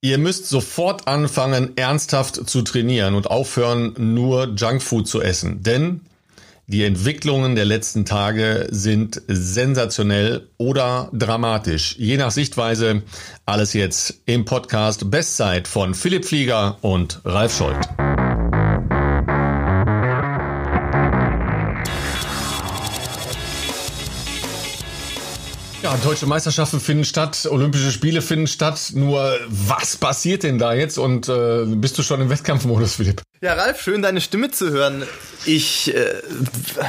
Ihr müsst sofort anfangen, ernsthaft zu trainieren und aufhören, nur Junkfood zu essen. Denn die Entwicklungen der letzten Tage sind sensationell oder dramatisch. Je nach Sichtweise alles jetzt im Podcast Bestzeit von Philipp Flieger und Ralf Scholz. Ja, deutsche Meisterschaften finden statt, Olympische Spiele finden statt. Nur was passiert denn da jetzt? Und äh, bist du schon im Wettkampfmodus, Philipp? Ja, Ralf, schön deine Stimme zu hören. Ich äh,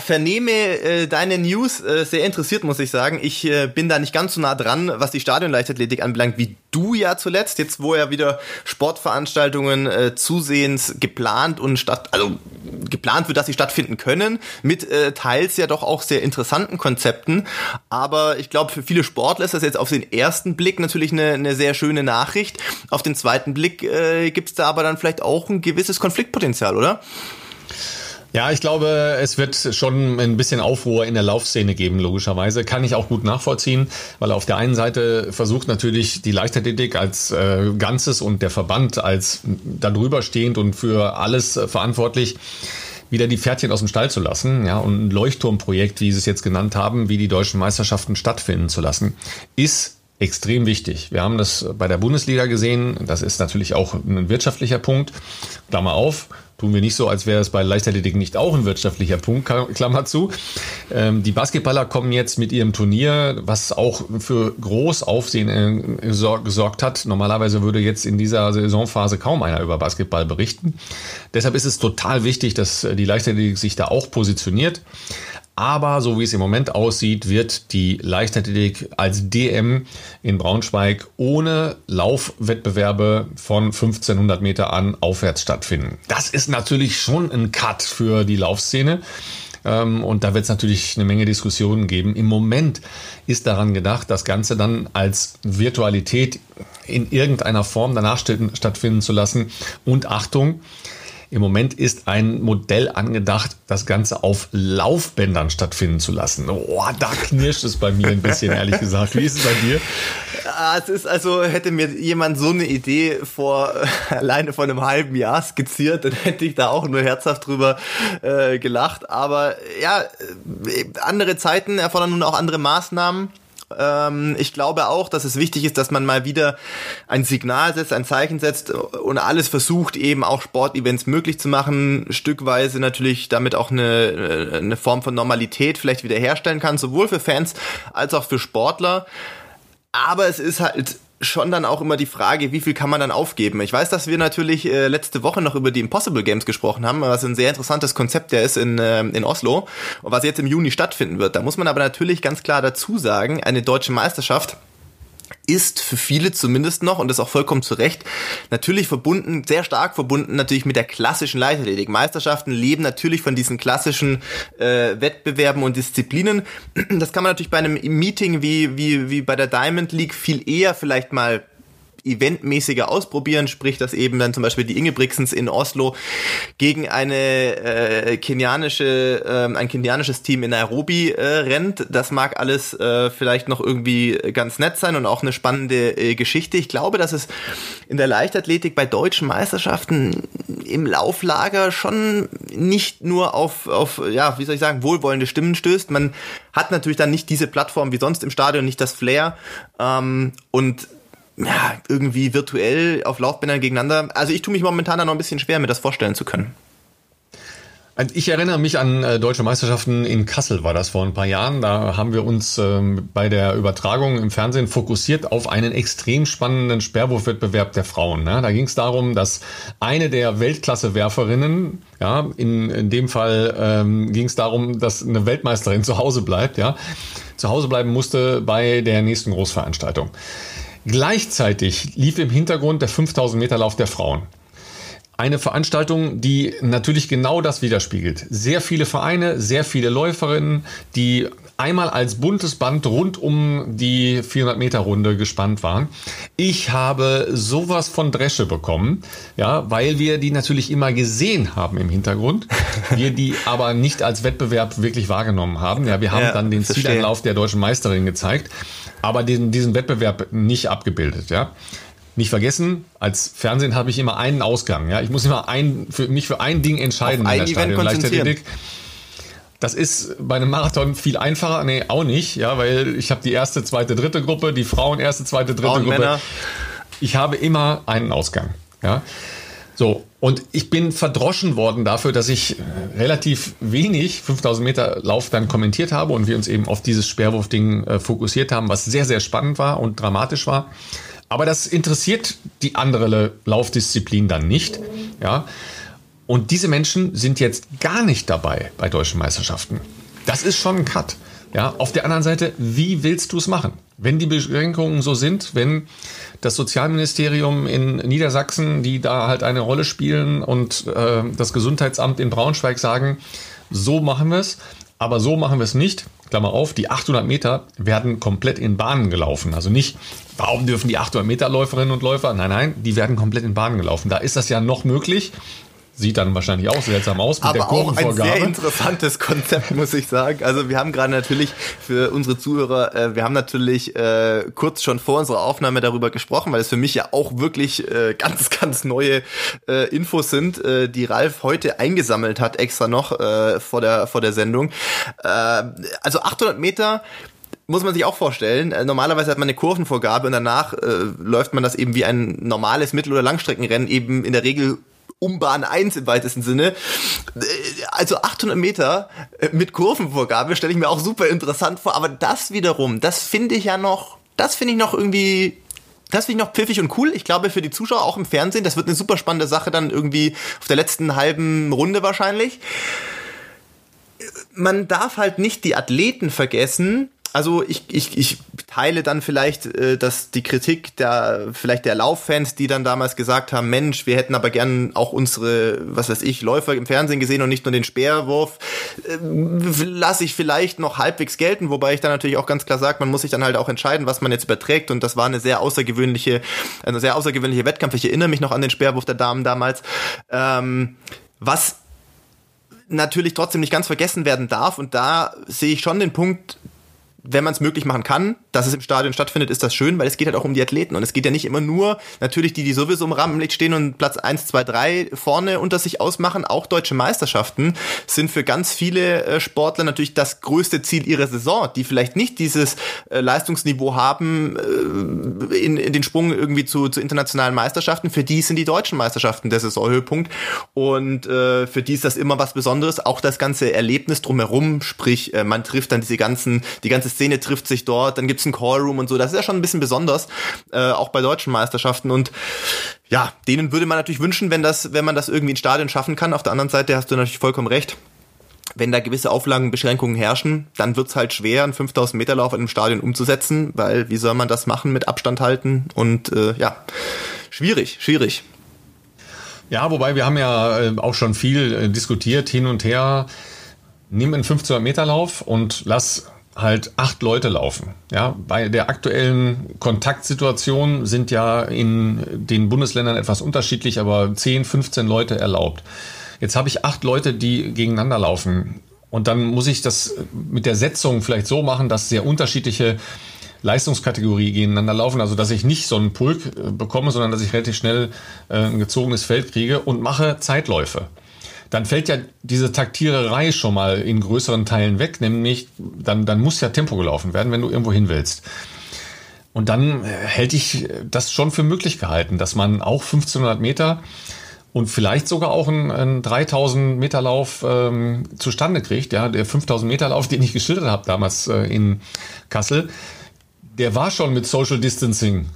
vernehme äh, deine News äh, sehr interessiert, muss ich sagen. Ich äh, bin da nicht ganz so nah dran, was die Stadionleichtathletik anbelangt, wie du ja zuletzt. Jetzt, wo ja wieder Sportveranstaltungen äh, zusehends geplant und statt, also geplant wird, dass sie stattfinden können, mit äh, teils ja doch auch sehr interessanten Konzepten. Aber ich glaube, für viele Sportler ist das jetzt auf den ersten Blick natürlich eine, eine sehr schöne Nachricht. Auf den zweiten Blick äh, gibt es da aber dann vielleicht auch ein gewisses Konfliktpotenzial, oder? Ja, ich glaube, es wird schon ein bisschen Aufruhr in der Laufszene geben, logischerweise. Kann ich auch gut nachvollziehen, weil auf der einen Seite versucht natürlich die Leichtathletik als äh, Ganzes und der Verband als darüber stehend und für alles verantwortlich, wieder die Pferdchen aus dem Stall zu lassen, ja, und ein Leuchtturmprojekt, wie sie es jetzt genannt haben, wie die deutschen Meisterschaften stattfinden zu lassen, ist extrem wichtig. Wir haben das bei der Bundesliga gesehen. Das ist natürlich auch ein wirtschaftlicher Punkt. Klammer auf. Tun wir nicht so, als wäre es bei Leichtathletik nicht auch ein wirtschaftlicher Punkt, Klammer zu. Ähm, die Basketballer kommen jetzt mit ihrem Turnier, was auch für groß Aufsehen äh, gesorgt hat. Normalerweise würde jetzt in dieser Saisonphase kaum einer über Basketball berichten. Deshalb ist es total wichtig, dass die Leichtathletik sich da auch positioniert. Aber so wie es im Moment aussieht, wird die Leichtathletik als DM in Braunschweig ohne Laufwettbewerbe von 1500 Meter an aufwärts stattfinden. Das ist natürlich schon ein Cut für die Laufszene. Ähm, und da wird es natürlich eine Menge Diskussionen geben. Im Moment ist daran gedacht, das Ganze dann als Virtualität in irgendeiner Form danach stattfinden zu lassen. Und Achtung, im Moment ist ein Modell angedacht, das Ganze auf Laufbändern stattfinden zu lassen. Oh, da knirscht es bei mir ein bisschen, ehrlich gesagt. Wie ist es bei dir? Es ist also, hätte mir jemand so eine Idee vor alleine vor einem halben Jahr skizziert, dann hätte ich da auch nur herzhaft drüber äh, gelacht. Aber ja, äh, andere Zeiten erfordern nun auch andere Maßnahmen. Ähm, ich glaube auch, dass es wichtig ist, dass man mal wieder ein Signal setzt, ein Zeichen setzt und alles versucht, eben auch Sportevents möglich zu machen, stückweise natürlich damit auch eine, eine Form von Normalität vielleicht wiederherstellen kann, sowohl für Fans als auch für Sportler. Aber es ist halt schon dann auch immer die Frage, wie viel kann man dann aufgeben? Ich weiß, dass wir natürlich äh, letzte Woche noch über die Impossible Games gesprochen haben, was ein sehr interessantes Konzept der ist in, äh, in Oslo und was jetzt im Juni stattfinden wird. Da muss man aber natürlich ganz klar dazu sagen, eine deutsche Meisterschaft ist für viele zumindest noch, und das auch vollkommen zu Recht, natürlich verbunden, sehr stark verbunden natürlich mit der klassischen Leichtathletik. Meisterschaften leben natürlich von diesen klassischen äh, Wettbewerben und Disziplinen. Das kann man natürlich bei einem Meeting wie, wie, wie bei der Diamond League viel eher vielleicht mal eventmäßiger ausprobieren, sprich, dass eben dann zum Beispiel die Ingebrigtsens in Oslo gegen eine äh, kenianische, äh, ein kenianisches Team in Nairobi äh, rennt. Das mag alles äh, vielleicht noch irgendwie ganz nett sein und auch eine spannende äh, Geschichte. Ich glaube, dass es in der Leichtathletik bei deutschen Meisterschaften im Lauflager schon nicht nur auf, auf ja, wie soll ich sagen, wohlwollende Stimmen stößt. Man hat natürlich dann nicht diese Plattform wie sonst im Stadion, nicht das Flair ähm, und ja, irgendwie virtuell auf Laufbändern gegeneinander. Also ich tue mich momentan da noch ein bisschen schwer, mir das vorstellen zu können. Also ich erinnere mich an äh, deutsche Meisterschaften in Kassel war das vor ein paar Jahren. Da haben wir uns ähm, bei der Übertragung im Fernsehen fokussiert auf einen extrem spannenden Sperrwurfwettbewerb der Frauen. Ne? Da ging es darum, dass eine der Weltklasse-Werferinnen, ja, in, in dem Fall ähm, ging es darum, dass eine Weltmeisterin zu Hause bleibt, ja, zu Hause bleiben musste bei der nächsten Großveranstaltung. Gleichzeitig lief im Hintergrund der 5000 Meter Lauf der Frauen. Eine Veranstaltung, die natürlich genau das widerspiegelt. Sehr viele Vereine, sehr viele Läuferinnen, die einmal als buntes Band rund um die 400 Meter Runde gespannt waren. Ich habe sowas von Dresche bekommen, ja, weil wir die natürlich immer gesehen haben im Hintergrund, wir die aber nicht als Wettbewerb wirklich wahrgenommen haben. Ja, wir haben ja, dann den Zielanlauf der deutschen Meisterin gezeigt, aber diesen, diesen Wettbewerb nicht abgebildet, ja. nicht vergessen, als Fernsehen habe ich immer einen Ausgang. Ja, ich muss immer ein, für mich für ein Ding entscheiden Auf in der Stadion Leichtathletik. Das ist bei einem Marathon viel einfacher. Nee, auch nicht, ja, weil ich habe die erste, zweite, dritte Gruppe, die Frauen erste, zweite, dritte Frauen, Gruppe. Männer. Ich habe immer einen Ausgang. Ja. So, und ich bin verdroschen worden dafür, dass ich relativ wenig 5000 Meter Lauf dann kommentiert habe und wir uns eben auf dieses Sperrwurfding äh, fokussiert haben, was sehr, sehr spannend war und dramatisch war. Aber das interessiert die andere Laufdisziplin dann nicht. Ja. Und diese Menschen sind jetzt gar nicht dabei bei deutschen Meisterschaften. Das ist schon ein Cut. Ja, auf der anderen Seite, wie willst du es machen? Wenn die Beschränkungen so sind, wenn das Sozialministerium in Niedersachsen, die da halt eine Rolle spielen und äh, das Gesundheitsamt in Braunschweig sagen, so machen wir es, aber so machen wir es nicht. Klammer auf, die 800 Meter werden komplett in Bahnen gelaufen. Also nicht, warum dürfen die 800 Meter Läuferinnen und Läufer? Nein, nein, die werden komplett in Bahnen gelaufen. Da ist das ja noch möglich. Sieht dann wahrscheinlich auch seltsam aus mit Aber der Kurvenvorgabe. auch ein sehr interessantes Konzept, muss ich sagen. Also wir haben gerade natürlich für unsere Zuhörer, äh, wir haben natürlich äh, kurz schon vor unserer Aufnahme darüber gesprochen, weil es für mich ja auch wirklich äh, ganz, ganz neue äh, Infos sind, äh, die Ralf heute eingesammelt hat, extra noch äh, vor, der, vor der Sendung. Äh, also 800 Meter muss man sich auch vorstellen. Äh, normalerweise hat man eine Kurvenvorgabe und danach äh, läuft man das eben wie ein normales Mittel- oder Langstreckenrennen eben in der Regel um Bahn 1 im weitesten Sinne. Also 800 Meter mit Kurvenvorgabe stelle ich mir auch super interessant vor, aber das wiederum, das finde ich ja noch, das finde ich noch irgendwie das finde ich noch pfiffig und cool. Ich glaube, für die Zuschauer auch im Fernsehen, das wird eine super spannende Sache dann irgendwie auf der letzten halben Runde wahrscheinlich. Man darf halt nicht die Athleten vergessen, also ich, ich, ich teile dann vielleicht äh, dass die Kritik der vielleicht der Lauffans, die dann damals gesagt haben, Mensch, wir hätten aber gern auch unsere, was weiß ich, Läufer im Fernsehen gesehen und nicht nur den Speerwurf, äh, lasse ich vielleicht noch halbwegs gelten, wobei ich dann natürlich auch ganz klar sage, man muss sich dann halt auch entscheiden, was man jetzt überträgt und das war eine sehr außergewöhnliche, eine sehr außergewöhnliche Wettkampf. Ich erinnere mich noch an den Speerwurf der Damen damals. Ähm, was natürlich trotzdem nicht ganz vergessen werden darf und da sehe ich schon den Punkt, wenn man es möglich machen kann, dass es im Stadion stattfindet, ist das schön, weil es geht halt auch um die Athleten. Und es geht ja nicht immer nur natürlich die, die sowieso im Rampenlicht stehen und Platz eins, zwei, drei vorne unter sich ausmachen. Auch deutsche Meisterschaften sind für ganz viele äh, Sportler natürlich das größte Ziel ihrer Saison, die vielleicht nicht dieses äh, Leistungsniveau haben äh, in, in den Sprung irgendwie zu, zu internationalen Meisterschaften. Für die sind die deutschen Meisterschaften der Saisonhöhepunkt. Und äh, für die ist das immer was Besonderes. Auch das ganze Erlebnis drumherum, sprich, man trifft dann diese ganzen, die ganze Szene trifft sich dort, dann gibt's einen Callroom und so. Das ist ja schon ein bisschen besonders, äh, auch bei deutschen Meisterschaften. Und ja, denen würde man natürlich wünschen, wenn das, wenn man das irgendwie in Stadion schaffen kann. Auf der anderen Seite hast du natürlich vollkommen recht. Wenn da gewisse Auflagen, Beschränkungen herrschen, dann wird's halt schwer, einen 5000 Meter Lauf in einem Stadion umzusetzen, weil wie soll man das machen mit Abstand halten und äh, ja, schwierig, schwierig. Ja, wobei wir haben ja äh, auch schon viel äh, diskutiert hin und her. Nimm einen 1500 Meter Lauf und lass halt acht Leute laufen. Ja, bei der aktuellen Kontaktsituation sind ja in den Bundesländern etwas unterschiedlich, aber 10, 15 Leute erlaubt. Jetzt habe ich acht Leute, die gegeneinander laufen. Und dann muss ich das mit der Setzung vielleicht so machen, dass sehr unterschiedliche Leistungskategorie gegeneinander laufen, also dass ich nicht so einen Pulk äh, bekomme, sondern dass ich relativ schnell äh, ein gezogenes Feld kriege und mache Zeitläufe dann fällt ja diese Taktiererei schon mal in größeren Teilen weg, nämlich dann, dann muss ja Tempo gelaufen werden, wenn du irgendwo hin willst. Und dann äh, hätte ich das schon für möglich gehalten, dass man auch 1500 Meter und vielleicht sogar auch einen, einen 3000 Meter Lauf ähm, zustande kriegt. Ja, der 5000 Meter Lauf, den ich geschildert habe damals äh, in Kassel, der war schon mit Social Distancing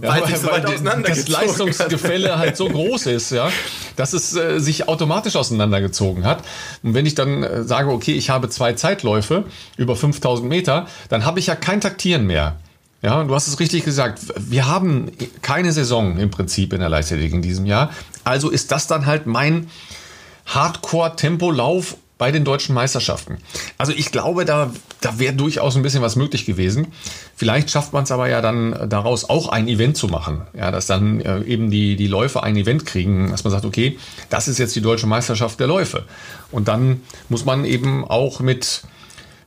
weil, ja, sich so weit das Leistungsgefälle halt so groß ist, ja, dass es äh, sich automatisch auseinandergezogen hat. Und wenn ich dann äh, sage, okay, ich habe zwei Zeitläufe über 5000 Meter, dann habe ich ja kein Taktieren mehr. Ja, du hast es richtig gesagt. Wir haben keine Saison im Prinzip in der Leichtathletik in diesem Jahr. Also ist das dann halt mein Hardcore-Tempo-Lauf bei den deutschen Meisterschaften. Also ich glaube, da, da wäre durchaus ein bisschen was möglich gewesen. Vielleicht schafft man es aber ja dann daraus auch ein Event zu machen. Ja, dass dann äh, eben die, die Läufe ein Event kriegen, dass man sagt, okay, das ist jetzt die deutsche Meisterschaft der Läufe. Und dann muss man eben auch mit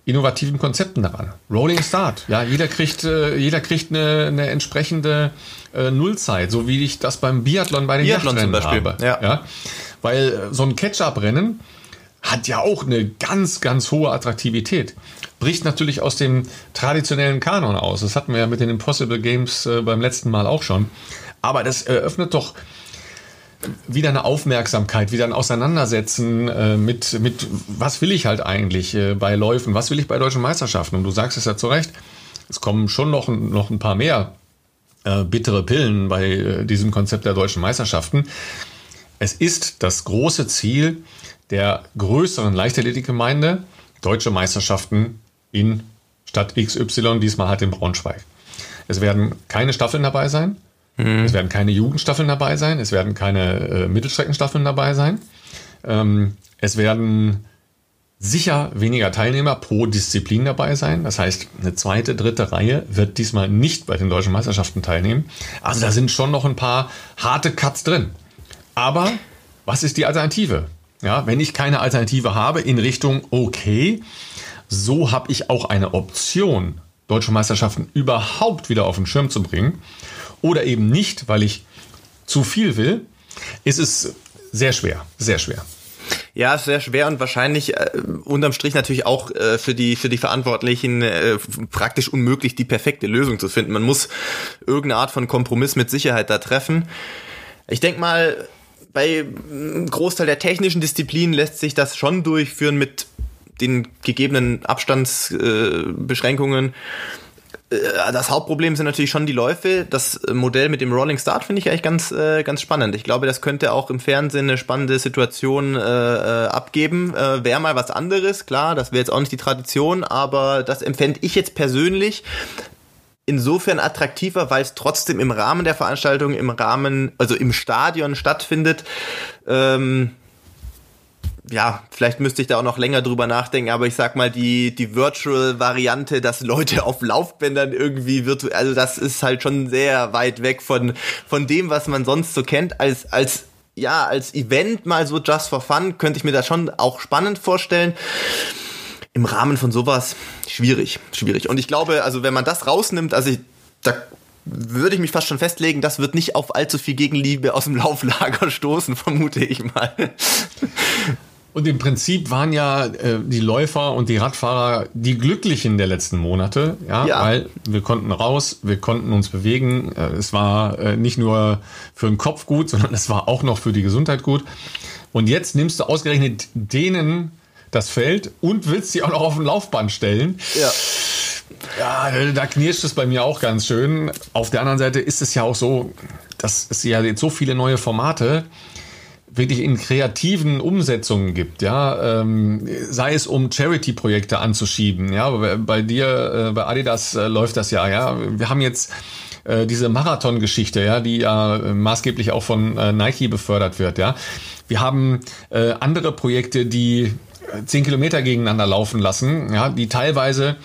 innovativen Konzepten daran. Rolling Start, ja, jeder kriegt, äh, jeder kriegt eine, eine entsprechende äh, Nullzeit, so wie ich das beim Biathlon bei den Biathlon zum Beispiel. habe. Ja. ja. Weil äh, so ein Catch-up-Rennen hat ja auch eine ganz, ganz hohe Attraktivität. Bricht natürlich aus dem traditionellen Kanon aus. Das hatten wir ja mit den Impossible Games äh, beim letzten Mal auch schon. Aber das eröffnet doch wieder eine Aufmerksamkeit, wieder ein Auseinandersetzen äh, mit, mit, was will ich halt eigentlich äh, bei Läufen, was will ich bei deutschen Meisterschaften? Und du sagst es ja zu Recht, es kommen schon noch, noch ein paar mehr bittere Pillen bei diesem Konzept der deutschen Meisterschaften. Es ist das große Ziel der größeren Leichtathletikgemeinde, deutsche Meisterschaften in Stadt XY, diesmal halt in Braunschweig. Es werden keine Staffeln dabei sein. Mhm. Es werden keine Jugendstaffeln dabei sein, es werden keine äh, Mittelstreckenstaffeln dabei sein. Ähm, es werden sicher weniger Teilnehmer pro Disziplin dabei sein. Das heißt, eine zweite, dritte Reihe wird diesmal nicht bei den deutschen Meisterschaften teilnehmen. Also da sind schon noch ein paar harte Cuts drin. Aber was ist die Alternative? Ja, wenn ich keine Alternative habe in Richtung, okay, so habe ich auch eine Option, deutsche Meisterschaften überhaupt wieder auf den Schirm zu bringen oder eben nicht, weil ich zu viel will, ist es sehr schwer, sehr schwer. Ja, sehr schwer und wahrscheinlich äh, unterm Strich natürlich auch äh, für die für die Verantwortlichen äh, praktisch unmöglich, die perfekte Lösung zu finden. Man muss irgendeine Art von Kompromiss mit Sicherheit da treffen. Ich denke mal, bei einem Großteil der technischen Disziplinen lässt sich das schon durchführen mit den gegebenen Abstandsbeschränkungen. Äh, äh, das Hauptproblem sind natürlich schon die Läufe. Das Modell mit dem Rolling Start finde ich eigentlich ganz, äh, ganz spannend. Ich glaube, das könnte auch im Fernsehen eine spannende Situation äh, äh abgeben. Äh, Wäre mal was anderes, klar, das wäre jetzt auch nicht die Tradition, aber das empfände ich jetzt persönlich insofern attraktiver, weil es trotzdem im Rahmen der Veranstaltung, im Rahmen, also im Stadion stattfindet. Ähm, ja, vielleicht müsste ich da auch noch länger drüber nachdenken, aber ich sag mal, die, die Virtual-Variante, dass Leute auf Laufbändern irgendwie virtuell, also das ist halt schon sehr weit weg von, von dem, was man sonst so kennt, als, als, ja, als Event mal so just for fun, könnte ich mir das schon auch spannend vorstellen. Im Rahmen von sowas schwierig, schwierig. Und ich glaube, also wenn man das rausnimmt, also ich, da würde ich mich fast schon festlegen, das wird nicht auf allzu viel Gegenliebe aus dem Lauflager stoßen, vermute ich mal. Und im Prinzip waren ja äh, die Läufer und die Radfahrer die Glücklichen der letzten Monate, ja, ja. weil wir konnten raus, wir konnten uns bewegen. Äh, es war äh, nicht nur für den Kopf gut, sondern es war auch noch für die Gesundheit gut. Und jetzt nimmst du ausgerechnet denen das Feld und willst sie auch noch auf ein Laufband stellen. Ja. Ja, da knirscht es bei mir auch ganz schön. Auf der anderen Seite ist es ja auch so, dass es ja jetzt so viele neue Formate wirklich in kreativen Umsetzungen gibt, ja, ähm, sei es um Charity-Projekte anzuschieben, ja, bei dir, äh, bei Adidas äh, läuft das ja, ja, wir haben jetzt äh, diese Marathon-Geschichte, ja, die ja maßgeblich auch von äh, Nike befördert wird, ja, wir haben äh, andere Projekte, die äh, zehn Kilometer gegeneinander laufen lassen, ja, die teilweise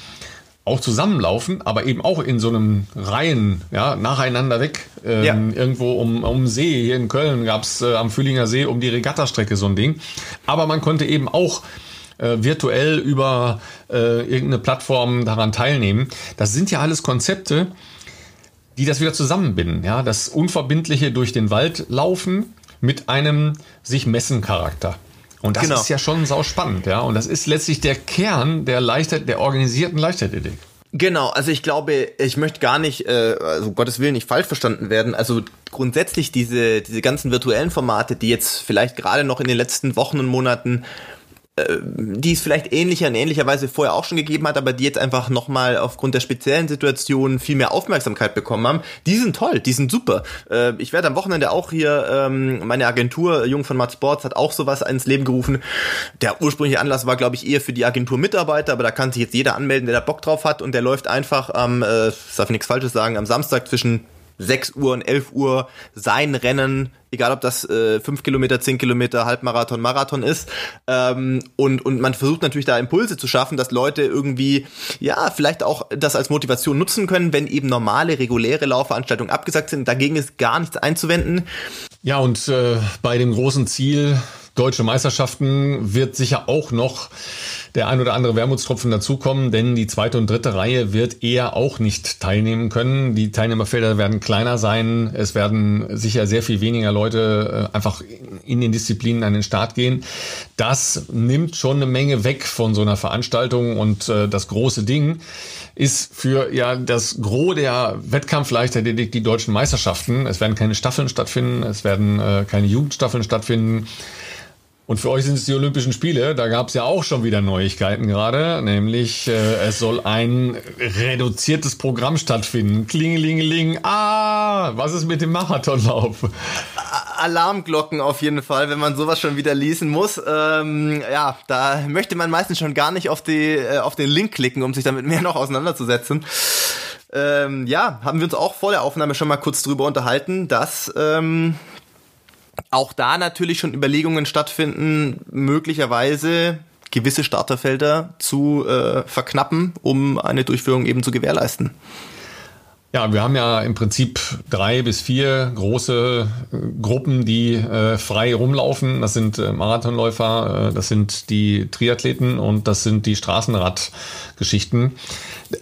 auch zusammenlaufen, aber eben auch in so einem Reihen, ja, nacheinander weg. Ähm, ja. Irgendwo um, um See, hier in Köln gab's äh, am Fühlinger See um die Regattastrecke so ein Ding. Aber man konnte eben auch äh, virtuell über äh, irgendeine Plattform daran teilnehmen. Das sind ja alles Konzepte, die das wieder zusammenbinden. Ja, das unverbindliche durch den Wald laufen mit einem sich messen Charakter. Und das genau. ist ja schon sau spannend, ja. Und das ist letztlich der Kern der Leichtathletik, der organisierten Leichtathletik. Genau, also ich glaube, ich möchte gar nicht, äh, also um Gottes Willen nicht falsch verstanden werden. Also grundsätzlich diese, diese ganzen virtuellen Formate, die jetzt vielleicht gerade noch in den letzten Wochen und Monaten die es vielleicht ähnlicher in ähnlicher Weise vorher auch schon gegeben hat, aber die jetzt einfach nochmal aufgrund der speziellen Situation viel mehr Aufmerksamkeit bekommen haben, die sind toll, die sind super. Äh, ich werde am Wochenende auch hier, ähm, meine Agentur Jung von Matt Sports hat auch sowas ins Leben gerufen. Der ursprüngliche Anlass war, glaube ich, eher für die Agentur Mitarbeiter, aber da kann sich jetzt jeder anmelden, der da Bock drauf hat und der läuft einfach am, äh, ich darf nichts Falsches sagen, am Samstag zwischen 6 Uhr und 11 Uhr sein Rennen, egal ob das äh, 5 Kilometer, 10 Kilometer, Halbmarathon, Marathon ist. Ähm, und, und man versucht natürlich da Impulse zu schaffen, dass Leute irgendwie, ja, vielleicht auch das als Motivation nutzen können, wenn eben normale, reguläre Laufveranstaltungen abgesagt sind. Dagegen ist gar nichts einzuwenden. Ja, und äh, bei dem großen Ziel, deutsche Meisterschaften wird sicher auch noch der ein oder andere Wermutstropfen dazukommen, denn die zweite und dritte Reihe wird eher auch nicht teilnehmen können. Die Teilnehmerfelder werden kleiner sein. Es werden sicher sehr viel weniger Leute äh, einfach in den Disziplinen an den Start gehen. Das nimmt schon eine Menge weg von so einer Veranstaltung und äh, das große Ding ist für ja das Gros der Wettkampfleichtathletik die deutschen Meisterschaften. Es werden keine Staffeln stattfinden, es werden äh, keine Jugendstaffeln stattfinden. Und für euch sind es die Olympischen Spiele. Da gab es ja auch schon wieder Neuigkeiten gerade, nämlich äh, es soll ein reduziertes Programm stattfinden. Klingelingeling. Ah, was ist mit dem Marathonlauf? Alarmglocken auf jeden Fall, wenn man sowas schon wieder lesen muss. Ähm, ja, da möchte man meistens schon gar nicht auf, die, äh, auf den Link klicken, um sich damit mehr noch auseinanderzusetzen. Ähm, ja, haben wir uns auch vor der Aufnahme schon mal kurz drüber unterhalten, dass ähm, auch da natürlich schon Überlegungen stattfinden, möglicherweise gewisse Starterfelder zu äh, verknappen, um eine Durchführung eben zu gewährleisten. Ja, wir haben ja im Prinzip drei bis vier große äh, Gruppen, die äh, frei rumlaufen. Das sind äh, Marathonläufer, äh, das sind die Triathleten und das sind die Straßenradgeschichten.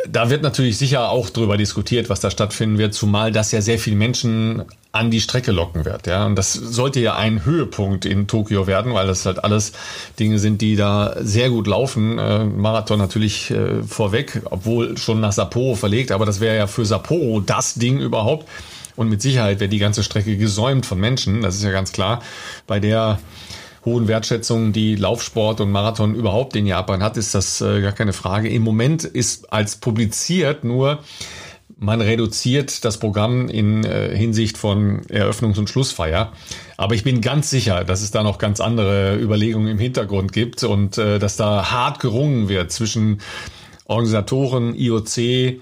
Da wird natürlich sicher auch drüber diskutiert, was da stattfinden wird, zumal das ja sehr viele Menschen an die Strecke locken wird. Ja, und das sollte ja ein Höhepunkt in Tokio werden, weil das halt alles Dinge sind, die da sehr gut laufen. Äh, Marathon natürlich äh, vorweg, obwohl schon nach Sapporo verlegt, aber das wäre ja für Sapporo das Ding überhaupt. Und mit Sicherheit wäre die ganze Strecke gesäumt von Menschen, das ist ja ganz klar. Bei der hohen Wertschätzung, die Laufsport und Marathon überhaupt in Japan hat, ist das äh, gar keine Frage. Im Moment ist als publiziert nur man reduziert das Programm in äh, Hinsicht von Eröffnungs- und Schlussfeier. Aber ich bin ganz sicher, dass es da noch ganz andere Überlegungen im Hintergrund gibt und äh, dass da hart gerungen wird zwischen Organisatoren, IOC,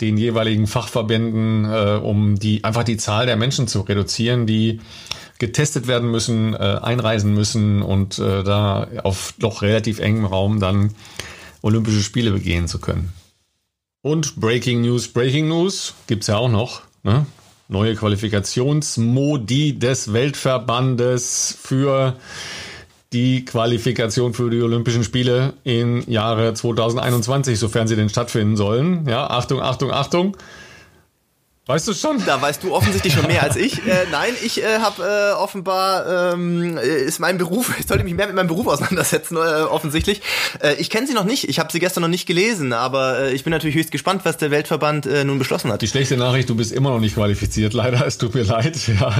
den jeweiligen Fachverbänden, äh, um die einfach die Zahl der Menschen zu reduzieren, die getestet werden müssen, äh, einreisen müssen und äh, da auf doch relativ engem Raum dann Olympische Spiele begehen zu können. Und Breaking News, Breaking News gibt's ja auch noch. Ne? Neue Qualifikationsmodi des Weltverbandes für die Qualifikation für die Olympischen Spiele im Jahre 2021, sofern sie denn stattfinden sollen. Ja, Achtung, Achtung, Achtung. Weißt du schon? Da weißt du offensichtlich schon mehr als ich. Äh, nein, ich äh, habe äh, offenbar ähm, ist mein Beruf. Ich sollte mich mehr mit meinem Beruf auseinandersetzen. Äh, offensichtlich. Äh, ich kenne sie noch nicht. Ich habe sie gestern noch nicht gelesen, aber äh, ich bin natürlich höchst gespannt, was der Weltverband äh, nun beschlossen hat. Die schlechte Nachricht: Du bist immer noch nicht qualifiziert. Leider, es tut mir leid. Ja.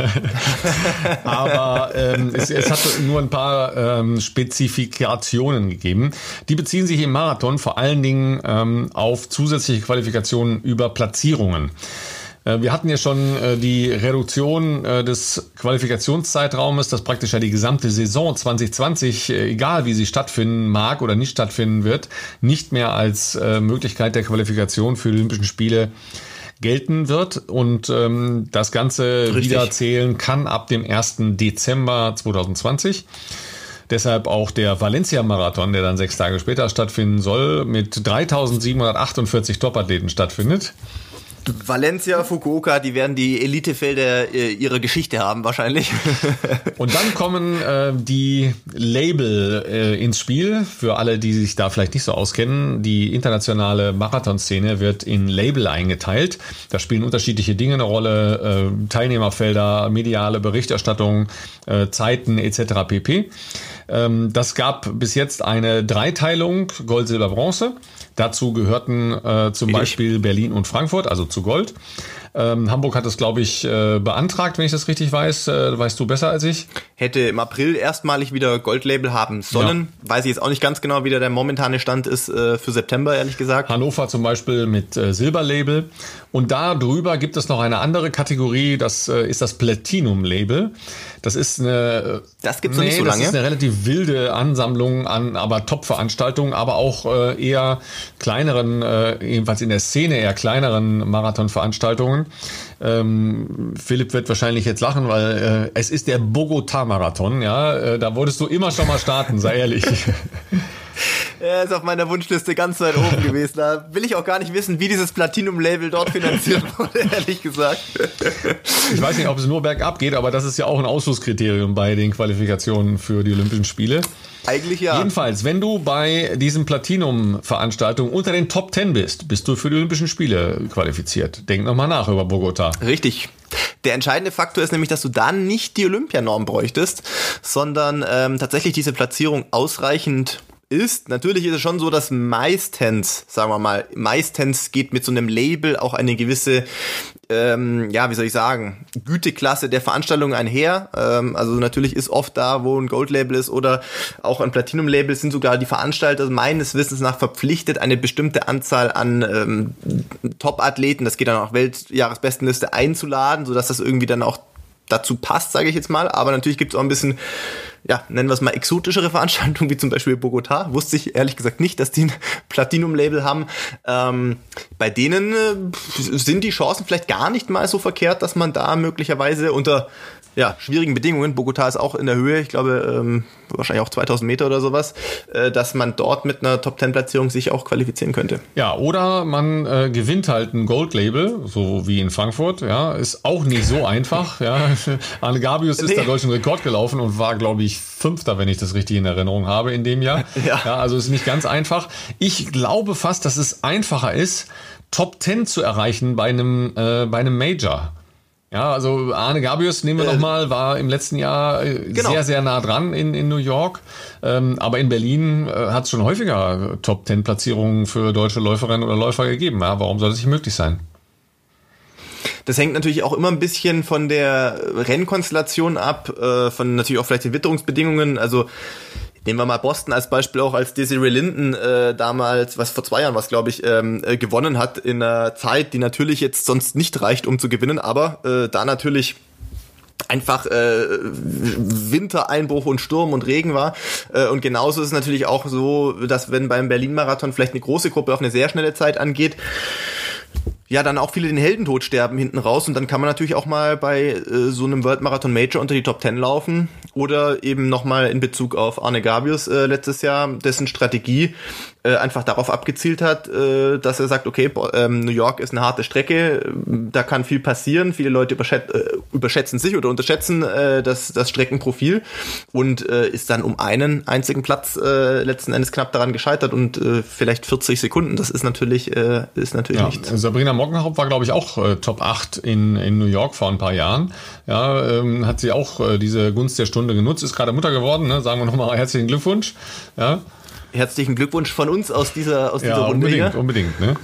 aber ähm, es, es hat nur ein paar ähm, Spezifikationen gegeben. Die beziehen sich im Marathon vor allen Dingen ähm, auf zusätzliche Qualifikationen über Platzierungen. Äh, wir hatten ja schon äh, die Reduktion äh, des Qualifikationszeitraumes, dass praktisch ja die gesamte Saison 2020, egal wie sie stattfinden mag oder nicht stattfinden wird, nicht mehr als Möglichkeit der Qualifikation für die Olympischen Spiele gelten wird und ähm, das Ganze Richtig. wiederzählen kann ab dem 1. Dezember 2020. Deshalb auch der Valencia-Marathon, der dann sechs Tage später stattfinden soll, mit 3748 Topathleten stattfindet. Valencia, Fukuoka, die werden die Elitefelder äh, ihrer Geschichte haben wahrscheinlich. Und dann kommen äh, die Label äh, ins Spiel. Für alle, die sich da vielleicht nicht so auskennen. Die internationale Marathonszene wird in Label eingeteilt. Da spielen unterschiedliche Dinge eine Rolle. Äh, Teilnehmerfelder, mediale Berichterstattung, äh, Zeiten etc. pp. Ähm, das gab bis jetzt eine Dreiteilung Gold, Silber, Bronze. Dazu gehörten äh, zum Beispiel Berlin und Frankfurt, also zu Gold. Ähm, Hamburg hat das, glaube ich, äh, beantragt, wenn ich das richtig weiß. Äh, weißt du besser als ich? Hätte im April erstmalig wieder Goldlabel haben sollen. Ja. Weiß ich jetzt auch nicht ganz genau, wie der momentane Stand ist äh, für September, ehrlich gesagt. Hannover zum Beispiel mit äh, Silberlabel. Und da drüber gibt es noch eine andere Kategorie, das äh, ist das Platinum-Label. Das ist eine. Das gibt's nee, noch nicht so lange. Das ist eine relativ wilde Ansammlung an aber Top-Veranstaltungen, aber auch äh, eher kleineren, äh, jedenfalls in der Szene eher kleineren Marathonveranstaltungen. Ähm, Philipp wird wahrscheinlich jetzt lachen, weil äh, es ist der Bogota-Marathon, ja. Äh, da wolltest du immer schon mal starten, sei ehrlich. Er ist auf meiner Wunschliste ganz weit oben gewesen. Da will ich auch gar nicht wissen, wie dieses Platinum-Label dort finanziert wurde, ehrlich gesagt. Ich weiß nicht, ob es nur bergab geht, aber das ist ja auch ein Ausschlusskriterium bei den Qualifikationen für die Olympischen Spiele. Eigentlich ja. Jedenfalls, wenn du bei diesen Platinum-Veranstaltungen unter den Top Ten bist, bist du für die Olympischen Spiele qualifiziert. Denk nochmal nach über Bogota. Richtig. Der entscheidende Faktor ist nämlich, dass du dann nicht die Olympianorm bräuchtest, sondern ähm, tatsächlich diese Platzierung ausreichend ist. Natürlich ist es schon so, dass meistens, sagen wir mal, meistens geht mit so einem Label auch eine gewisse, ähm, ja, wie soll ich sagen, Güteklasse der Veranstaltung einher. Ähm, also natürlich ist oft da, wo ein Gold-Label ist oder auch ein Platinum-Label, sind sogar die Veranstalter meines Wissens nach verpflichtet, eine bestimmte Anzahl an ähm, Top-Athleten, das geht dann auch Weltjahresbestenliste einzuladen, sodass das irgendwie dann auch dazu passt, sage ich jetzt mal. Aber natürlich gibt es auch ein bisschen ja, nennen wir es mal exotischere Veranstaltungen, wie zum Beispiel Bogota. Wusste ich ehrlich gesagt nicht, dass die ein Platinum-Label haben. Ähm, bei denen äh, sind die Chancen vielleicht gar nicht mal so verkehrt, dass man da möglicherweise unter ja, schwierigen Bedingungen, Bogota ist auch in der Höhe, ich glaube ähm, wahrscheinlich auch 2000 Meter oder sowas, äh, dass man dort mit einer Top-10-Platzierung sich auch qualifizieren könnte. Ja, oder man äh, gewinnt halt ein Gold-Label, so wie in Frankfurt, ja, ist auch nicht so einfach, ja. Arne Gabius ist nee. da deutschen Rekord gelaufen und war, glaube ich, Fünfter, wenn ich das richtig in Erinnerung habe in dem Jahr. Ja. ja also ist nicht ganz einfach. Ich glaube fast, dass es einfacher ist, Top 10 zu erreichen bei einem, äh, bei einem Major. Ja, also Arne Gabius, nehmen wir äh, nochmal, war im letzten Jahr äh, genau. sehr, sehr nah dran in, in New York. Ähm, aber in Berlin äh, hat es schon häufiger Top-10-Platzierungen für deutsche Läuferinnen oder Läufer gegeben. Ja, warum soll das nicht möglich sein? Das hängt natürlich auch immer ein bisschen von der Rennkonstellation ab, äh, von natürlich auch vielleicht den Witterungsbedingungen. Also Nehmen wir mal Boston als Beispiel auch, als Desiree Linden äh, damals, was vor zwei Jahren was, glaube ich, ähm, äh, gewonnen hat in einer Zeit, die natürlich jetzt sonst nicht reicht, um zu gewinnen, aber äh, da natürlich einfach äh, Wintereinbruch und Sturm und Regen war. Äh, und genauso ist es natürlich auch so, dass wenn beim Berlin-Marathon vielleicht eine große Gruppe auf eine sehr schnelle Zeit angeht, ja dann auch viele den Heldentod sterben hinten raus und dann kann man natürlich auch mal bei äh, so einem World Marathon Major unter die Top 10 laufen oder eben nochmal in Bezug auf Arne Gabius äh, letztes Jahr, dessen Strategie äh, einfach darauf abgezielt hat, äh, dass er sagt, okay, ähm, New York ist eine harte Strecke, da kann viel passieren, viele Leute überschät äh, überschätzen sich oder unterschätzen äh, das, das Streckenprofil und äh, ist dann um einen einzigen Platz äh, letzten Endes knapp daran gescheitert und äh, vielleicht 40 Sekunden, das ist natürlich, äh, ist natürlich ja, nichts. Sabrina Mockenhaupt war, glaube ich, auch äh, Top 8 in, in New York vor ein paar Jahren. Ja, ähm, hat sie auch äh, diese Gunst der Stunde genutzt, ist gerade Mutter geworden, ne? sagen wir nochmal herzlichen Glückwunsch. Ja, herzlichen Glückwunsch von uns aus dieser, aus ja, dieser Runde. Unbedingt, hier. unbedingt. Ne?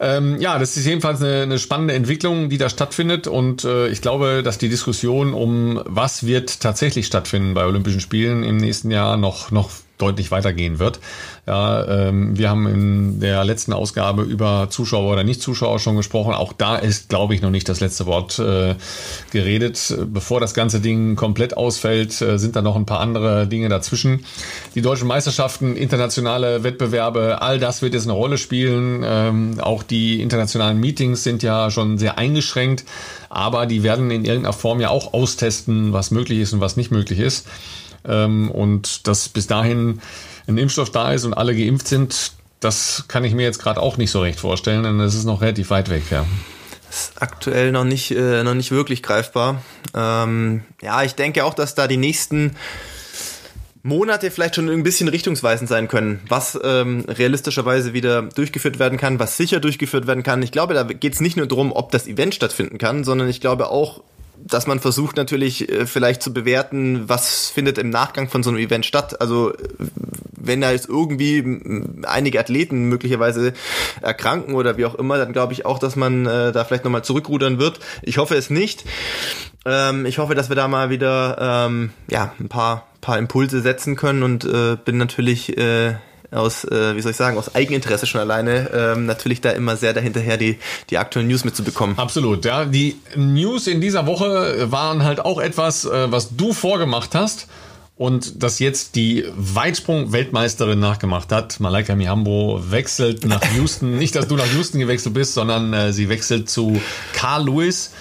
Ähm, ja, das ist jedenfalls eine, eine spannende Entwicklung, die da stattfindet. Und äh, ich glaube, dass die Diskussion um was wird tatsächlich stattfinden bei Olympischen Spielen im nächsten Jahr noch, noch deutlich weitergehen wird. Ja, ähm, wir haben in der letzten Ausgabe über Zuschauer oder Nicht-Zuschauer schon gesprochen. Auch da ist, glaube ich, noch nicht das letzte Wort äh, geredet. Bevor das ganze Ding komplett ausfällt, äh, sind da noch ein paar andere Dinge dazwischen. Die deutschen Meisterschaften, internationale Wettbewerbe, all das wird jetzt eine Rolle spielen. Ähm, auch die internationalen Meetings sind ja schon sehr eingeschränkt, aber die werden in irgendeiner Form ja auch austesten, was möglich ist und was nicht möglich ist. Ähm, und dass bis dahin ein Impfstoff da ist und alle geimpft sind, das kann ich mir jetzt gerade auch nicht so recht vorstellen, denn es ist noch relativ weit weg, ja. Das ist aktuell noch nicht, äh, noch nicht wirklich greifbar. Ähm, ja, ich denke auch, dass da die nächsten Monate vielleicht schon ein bisschen richtungsweisend sein können, was ähm, realistischerweise wieder durchgeführt werden kann, was sicher durchgeführt werden kann. Ich glaube, da geht es nicht nur darum, ob das Event stattfinden kann, sondern ich glaube auch, dass man versucht natürlich äh, vielleicht zu bewerten, was findet im Nachgang von so einem Event statt. Also wenn da jetzt irgendwie einige Athleten möglicherweise erkranken oder wie auch immer, dann glaube ich auch, dass man äh, da vielleicht nochmal zurückrudern wird. Ich hoffe es nicht. Ähm, ich hoffe, dass wir da mal wieder ähm, ja ein paar paar Impulse setzen können und äh, bin natürlich äh, aus, äh, wie soll ich sagen, aus Eigeninteresse schon alleine ähm, natürlich da immer sehr dahinterher, die, die aktuellen News mitzubekommen. Absolut, ja. Die News in dieser Woche waren halt auch etwas, äh, was du vorgemacht hast und das jetzt die Weitsprung-Weltmeisterin nachgemacht hat. Malaika Mihambo wechselt nach Houston. Nicht, dass du nach Houston gewechselt bist, sondern äh, sie wechselt zu Carl Lewis.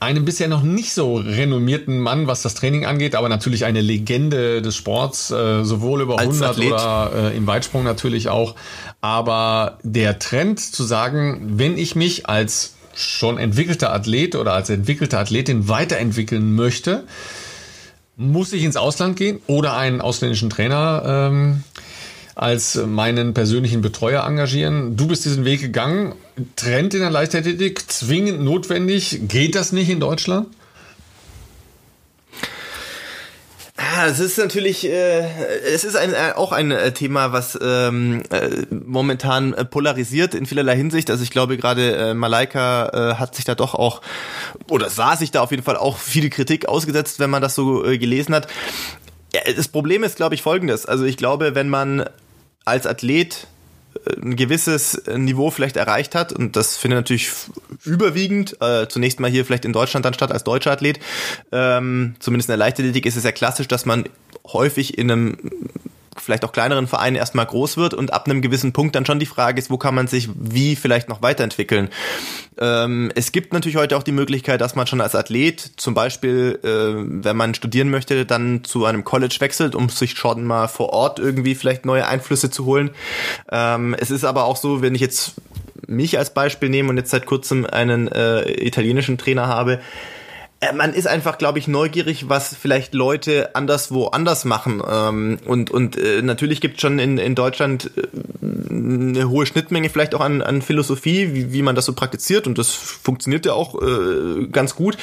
Einem bisher noch nicht so renommierten Mann, was das Training angeht, aber natürlich eine Legende des Sports, äh, sowohl über Als 100 Athlet. oder äh, im Weitsprung natürlich auch. Aber der Trend zu sagen, wenn ich mich als schon entwickelter Athlet oder als entwickelte Athletin weiterentwickeln möchte, muss ich ins Ausland gehen oder einen ausländischen Trainer ähm, als meinen persönlichen Betreuer engagieren. Du bist diesen Weg gegangen. Trend in der Leichtathletik, zwingend notwendig. Geht das nicht in Deutschland? Ja, es ist natürlich, äh, es ist ein, äh, auch ein äh, Thema, was ähm, äh, momentan äh, polarisiert in vielerlei Hinsicht. Also ich glaube gerade äh, Malaika äh, hat sich da doch auch oder sah sich da auf jeden Fall auch viel Kritik ausgesetzt, wenn man das so äh, gelesen hat. Ja, das Problem ist, glaube ich, folgendes. Also ich glaube, wenn man als Athlet ein gewisses Niveau vielleicht erreicht hat. Und das finde ich natürlich überwiegend, äh, zunächst mal hier vielleicht in Deutschland dann statt als deutscher Athlet, ähm, zumindest in der Leichtathletik ist es ja klassisch, dass man häufig in einem vielleicht auch kleineren Vereinen erstmal groß wird und ab einem gewissen Punkt dann schon die Frage ist, wo kann man sich wie vielleicht noch weiterentwickeln. Ähm, es gibt natürlich heute auch die Möglichkeit, dass man schon als Athlet zum Beispiel, äh, wenn man studieren möchte, dann zu einem College wechselt, um sich schon mal vor Ort irgendwie vielleicht neue Einflüsse zu holen. Ähm, es ist aber auch so, wenn ich jetzt mich als Beispiel nehme und jetzt seit kurzem einen äh, italienischen Trainer habe, man ist einfach, glaube ich, neugierig, was vielleicht Leute anderswo anders machen. Ähm, und und äh, natürlich gibt es schon in, in Deutschland äh, eine hohe Schnittmenge vielleicht auch an, an Philosophie, wie, wie man das so praktiziert. Und das funktioniert ja auch äh, ganz gut.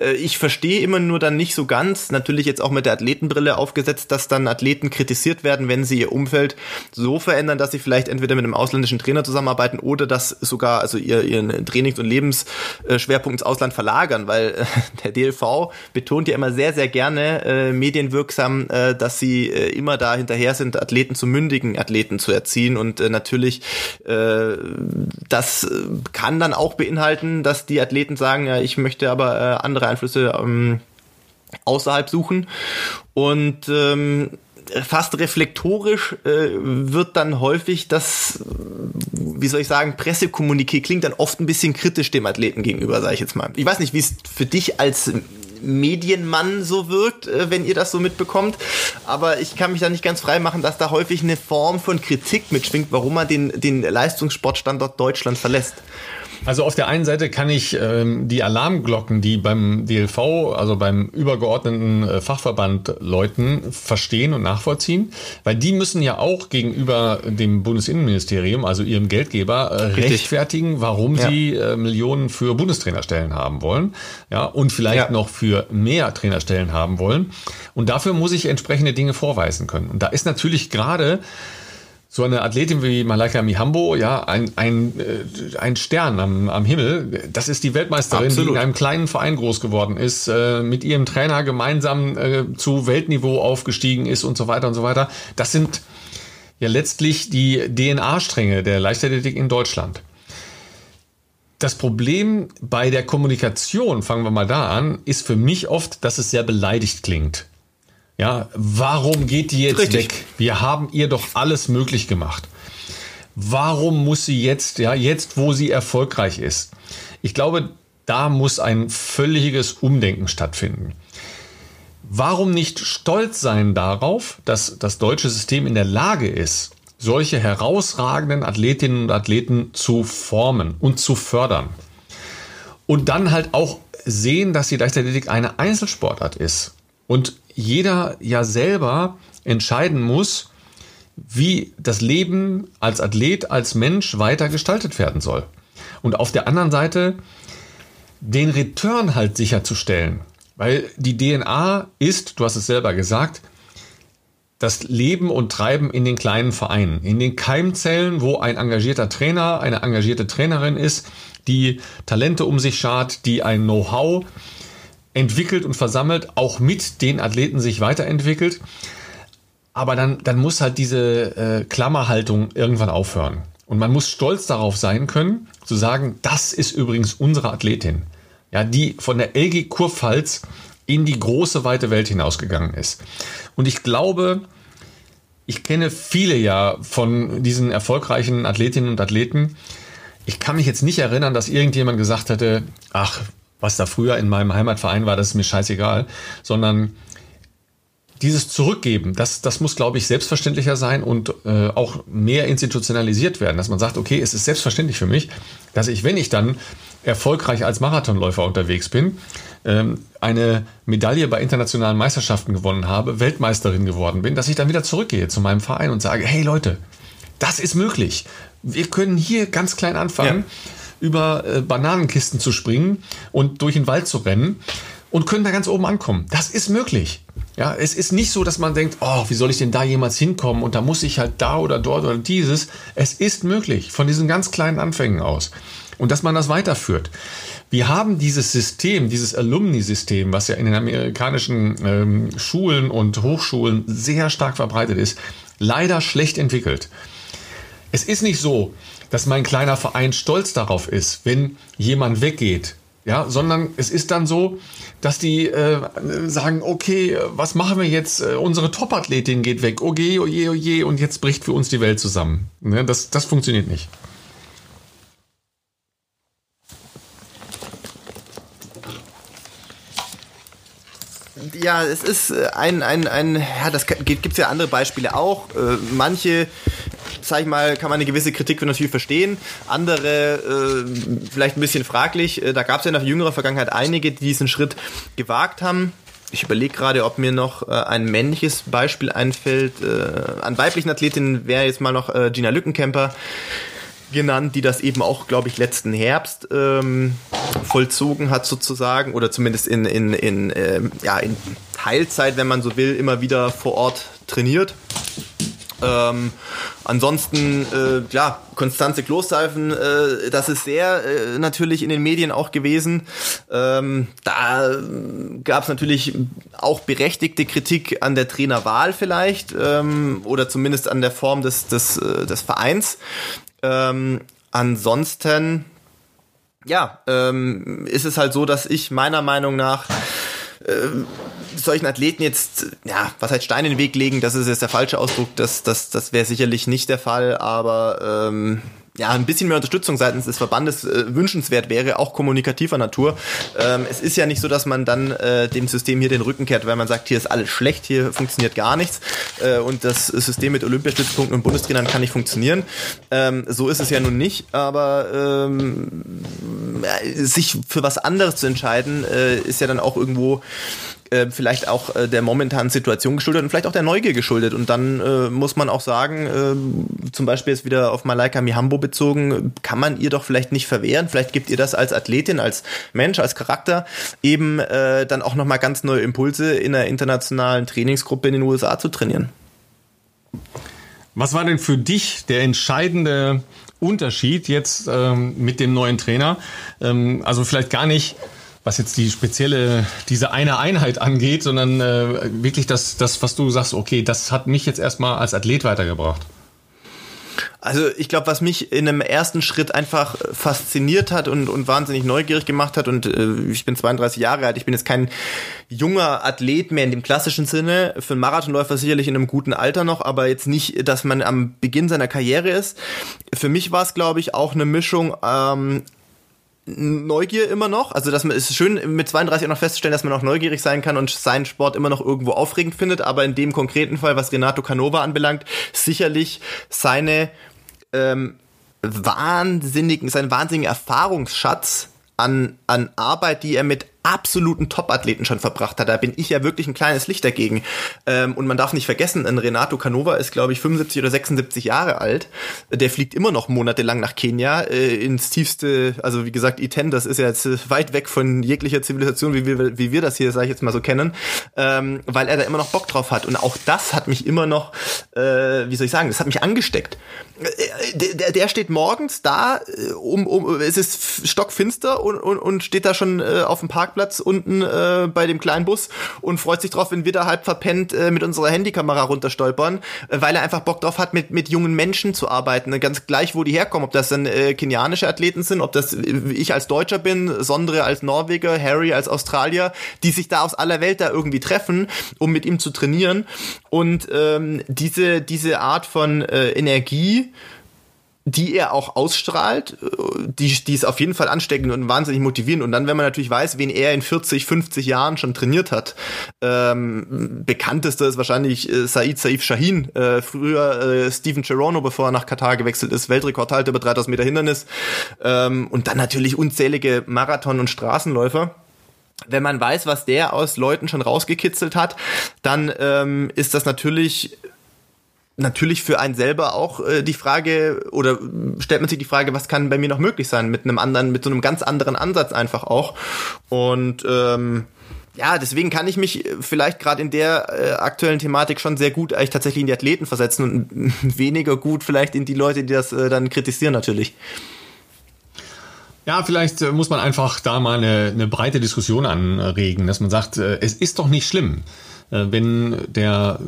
Äh, ich verstehe immer nur dann nicht so ganz, natürlich jetzt auch mit der Athletenbrille aufgesetzt, dass dann Athleten kritisiert werden, wenn sie ihr Umfeld so verändern, dass sie vielleicht entweder mit einem ausländischen Trainer zusammenarbeiten oder das sogar, also ihr, ihren Trainings- und Lebensschwerpunkt ins Ausland verlagern, weil der DLV betont ja immer sehr, sehr gerne äh, medienwirksam, äh, dass sie äh, immer da hinterher sind, Athleten zu mündigen Athleten zu erziehen. Und äh, natürlich, äh, das kann dann auch beinhalten, dass die Athleten sagen, ja, ich möchte aber äh, andere Einflüsse ähm, außerhalb suchen. Und ähm, fast reflektorisch äh, wird dann häufig das, wie soll ich sagen, Pressekommuniqué klingt dann oft ein bisschen kritisch dem Athleten gegenüber, sage ich jetzt mal. Ich weiß nicht, wie es für dich als Medienmann so wirkt, äh, wenn ihr das so mitbekommt. Aber ich kann mich da nicht ganz frei machen, dass da häufig eine Form von Kritik mitschwingt, warum man den, den Leistungssportstandort Deutschland verlässt. Also auf der einen Seite kann ich ähm, die Alarmglocken, die beim DLV, also beim übergeordneten äh, Fachverband läuten, verstehen und nachvollziehen, weil die müssen ja auch gegenüber dem Bundesinnenministerium, also ihrem Geldgeber, äh, rechtfertigen, warum ja. sie äh, Millionen für Bundestrainerstellen haben wollen, ja, und vielleicht ja. noch für mehr Trainerstellen haben wollen. Und dafür muss ich entsprechende Dinge vorweisen können. Und da ist natürlich gerade so eine Athletin wie Malaika Mihambo, ja, ein, ein, äh, ein Stern am, am Himmel. Das ist die Weltmeisterin, Absolut. die in einem kleinen Verein groß geworden ist, äh, mit ihrem Trainer gemeinsam äh, zu Weltniveau aufgestiegen ist und so weiter und so weiter. Das sind ja letztlich die DNA-Stränge der Leichtathletik in Deutschland. Das Problem bei der Kommunikation, fangen wir mal da an, ist für mich oft, dass es sehr beleidigt klingt. Ja, warum geht die jetzt Richtig. weg? Wir haben ihr doch alles möglich gemacht. Warum muss sie jetzt, ja, jetzt wo sie erfolgreich ist? Ich glaube, da muss ein völliges Umdenken stattfinden. Warum nicht stolz sein darauf, dass das deutsche System in der Lage ist, solche herausragenden Athletinnen und Athleten zu formen und zu fördern? Und dann halt auch sehen, dass die Leichtathletik eine Einzelsportart ist und jeder ja selber entscheiden muss, wie das Leben als Athlet, als Mensch weiter gestaltet werden soll. Und auf der anderen Seite den Return halt sicherzustellen. Weil die DNA ist, du hast es selber gesagt, das Leben und Treiben in den kleinen Vereinen, in den Keimzellen, wo ein engagierter Trainer, eine engagierte Trainerin ist, die Talente um sich schart, die ein Know-how entwickelt und versammelt, auch mit den Athleten sich weiterentwickelt. Aber dann, dann muss halt diese äh, Klammerhaltung irgendwann aufhören. Und man muss stolz darauf sein können, zu sagen, das ist übrigens unsere Athletin. Ja, die von der LG Kurpfalz in die große weite Welt hinausgegangen ist. Und ich glaube, ich kenne viele ja von diesen erfolgreichen Athletinnen und Athleten. Ich kann mich jetzt nicht erinnern, dass irgendjemand gesagt hätte, ach, was da früher in meinem Heimatverein war, das ist mir scheißegal, sondern dieses Zurückgeben, das, das muss, glaube ich, selbstverständlicher sein und äh, auch mehr institutionalisiert werden, dass man sagt, okay, es ist selbstverständlich für mich, dass ich, wenn ich dann erfolgreich als Marathonläufer unterwegs bin, ähm, eine Medaille bei internationalen Meisterschaften gewonnen habe, Weltmeisterin geworden bin, dass ich dann wieder zurückgehe zu meinem Verein und sage, hey Leute, das ist möglich. Wir können hier ganz klein anfangen, ja. Über äh, Bananenkisten zu springen und durch den Wald zu rennen und können da ganz oben ankommen. Das ist möglich. Ja, es ist nicht so, dass man denkt, oh, wie soll ich denn da jemals hinkommen und da muss ich halt da oder dort oder dieses. Es ist möglich von diesen ganz kleinen Anfängen aus und dass man das weiterführt. Wir haben dieses System, dieses Alumni-System, was ja in den amerikanischen ähm, Schulen und Hochschulen sehr stark verbreitet ist, leider schlecht entwickelt. Es ist nicht so, dass mein kleiner Verein stolz darauf ist, wenn jemand weggeht, ja, sondern es ist dann so, dass die äh, sagen, okay, was machen wir jetzt? Äh, unsere Top-Athletin geht weg, oje, oje, oje, und jetzt bricht für uns die Welt zusammen. Ne, das, das funktioniert nicht. ja, es ist äh, ein, ein, ein, ja, das gibt es ja andere Beispiele auch. Äh, manche, sag ich mal, kann man eine gewisse Kritik natürlich verstehen. Andere äh, vielleicht ein bisschen fraglich. Äh, da gab es ja in der jüngeren Vergangenheit einige, die diesen Schritt gewagt haben. Ich überlege gerade, ob mir noch äh, ein männliches Beispiel einfällt. Äh, an weiblichen Athletinnen wäre jetzt mal noch äh, Gina Lückenkämper genannt, die das eben auch, glaube ich, letzten Herbst ähm, vollzogen hat sozusagen oder zumindest in, in, in, ähm, ja, in Teilzeit, wenn man so will, immer wieder vor Ort trainiert. Ähm, ansonsten, äh, ja, Konstanze Kloßseifen, äh, das ist sehr äh, natürlich in den Medien auch gewesen. Ähm, da gab es natürlich auch berechtigte Kritik an der Trainerwahl vielleicht ähm, oder zumindest an der Form des, des, äh, des Vereins. Ähm, ansonsten, ja, ähm, ist es halt so, dass ich meiner Meinung nach äh, solchen Athleten jetzt, ja, was heißt Steine in den Weg legen, das ist jetzt der falsche Ausdruck, das, das, das wäre sicherlich nicht der Fall, aber ähm, ja, ein bisschen mehr Unterstützung seitens des Verbandes äh, wünschenswert wäre, auch kommunikativer Natur. Ähm, es ist ja nicht so, dass man dann äh, dem System hier den Rücken kehrt, weil man sagt, hier ist alles schlecht, hier funktioniert gar nichts äh, und das System mit Olympiastützpunkten und Bundestrainern kann nicht funktionieren. Ähm, so ist es ja nun nicht, aber ähm, sich für was anderes zu entscheiden, äh, ist ja dann auch irgendwo äh, vielleicht auch äh, der momentanen Situation geschuldet und vielleicht auch der Neugier geschuldet. Und dann äh, muss man auch sagen, äh, zum Beispiel jetzt wieder auf Malaika Mihambo bezogen, kann man ihr doch vielleicht nicht verwehren. Vielleicht gibt ihr das als Athletin, als Mensch, als Charakter eben äh, dann auch nochmal ganz neue Impulse in einer internationalen Trainingsgruppe in den USA zu trainieren. Was war denn für dich der entscheidende Unterschied jetzt ähm, mit dem neuen Trainer? Ähm, also vielleicht gar nicht was jetzt die spezielle, diese eine Einheit angeht, sondern äh, wirklich das, das, was du sagst, okay, das hat mich jetzt erstmal als Athlet weitergebracht. Also ich glaube, was mich in einem ersten Schritt einfach fasziniert hat und, und wahnsinnig neugierig gemacht hat, und äh, ich bin 32 Jahre alt, ich bin jetzt kein junger Athlet mehr in dem klassischen Sinne, für einen Marathonläufer sicherlich in einem guten Alter noch, aber jetzt nicht, dass man am Beginn seiner Karriere ist. Für mich war es, glaube ich, auch eine Mischung ähm, Neugier immer noch. Also, dass man es ist schön mit 32 auch noch festzustellen, dass man auch neugierig sein kann und seinen Sport immer noch irgendwo aufregend findet. Aber in dem konkreten Fall, was Renato Canova anbelangt, sicherlich seine ähm, wahnsinnigen, seinen wahnsinnigen Erfahrungsschatz an, an Arbeit, die er mit absoluten Top-Athleten schon verbracht hat. Da bin ich ja wirklich ein kleines Licht dagegen. Ähm, und man darf nicht vergessen, ein Renato Canova ist, glaube ich, 75 oder 76 Jahre alt. Der fliegt immer noch monatelang nach Kenia äh, ins tiefste, also wie gesagt, Iten, das ist ja jetzt weit weg von jeglicher Zivilisation, wie wir, wie wir das hier, sage ich jetzt mal so kennen, ähm, weil er da immer noch Bock drauf hat. Und auch das hat mich immer noch, äh, wie soll ich sagen, das hat mich angesteckt. Äh, der, der steht morgens da, äh, um, um, es ist stockfinster und, und, und steht da schon äh, auf dem Park Parkplatz unten äh, bei dem kleinen Bus und freut sich drauf, wenn wir da halb verpennt äh, mit unserer Handykamera runterstolpern, äh, weil er einfach Bock drauf hat, mit, mit jungen Menschen zu arbeiten. Ne? Ganz gleich, wo die herkommen, ob das dann äh, kenianische Athleten sind, ob das äh, ich als Deutscher bin, Sondre als Norweger, Harry als Australier, die sich da aus aller Welt da irgendwie treffen, um mit ihm zu trainieren. Und ähm, diese, diese Art von äh, Energie, die er auch ausstrahlt, äh, die, die ist auf jeden Fall ansteckend und wahnsinnig motivierend. Und dann, wenn man natürlich weiß, wen er in 40, 50 Jahren schon trainiert hat, ähm, bekanntester ist wahrscheinlich äh, Said Saif Shahin, äh, früher äh, Steven Gerono, bevor er nach Katar gewechselt ist, Weltrekordhalter über 3000 Meter Hindernis ähm, und dann natürlich unzählige Marathon- und Straßenläufer wenn man weiß, was der aus Leuten schon rausgekitzelt hat, dann ähm, ist das natürlich natürlich für einen selber auch äh, die Frage oder stellt man sich die Frage, was kann bei mir noch möglich sein mit einem anderen, mit so einem ganz anderen Ansatz einfach auch. Und ähm, ja, deswegen kann ich mich vielleicht gerade in der äh, aktuellen Thematik schon sehr gut eigentlich tatsächlich in die Athleten versetzen und weniger gut vielleicht in die Leute, die das äh, dann kritisieren natürlich. Ja, vielleicht äh, muss man einfach da mal eine, eine breite Diskussion anregen, dass man sagt, äh, es ist doch nicht schlimm, äh, wenn der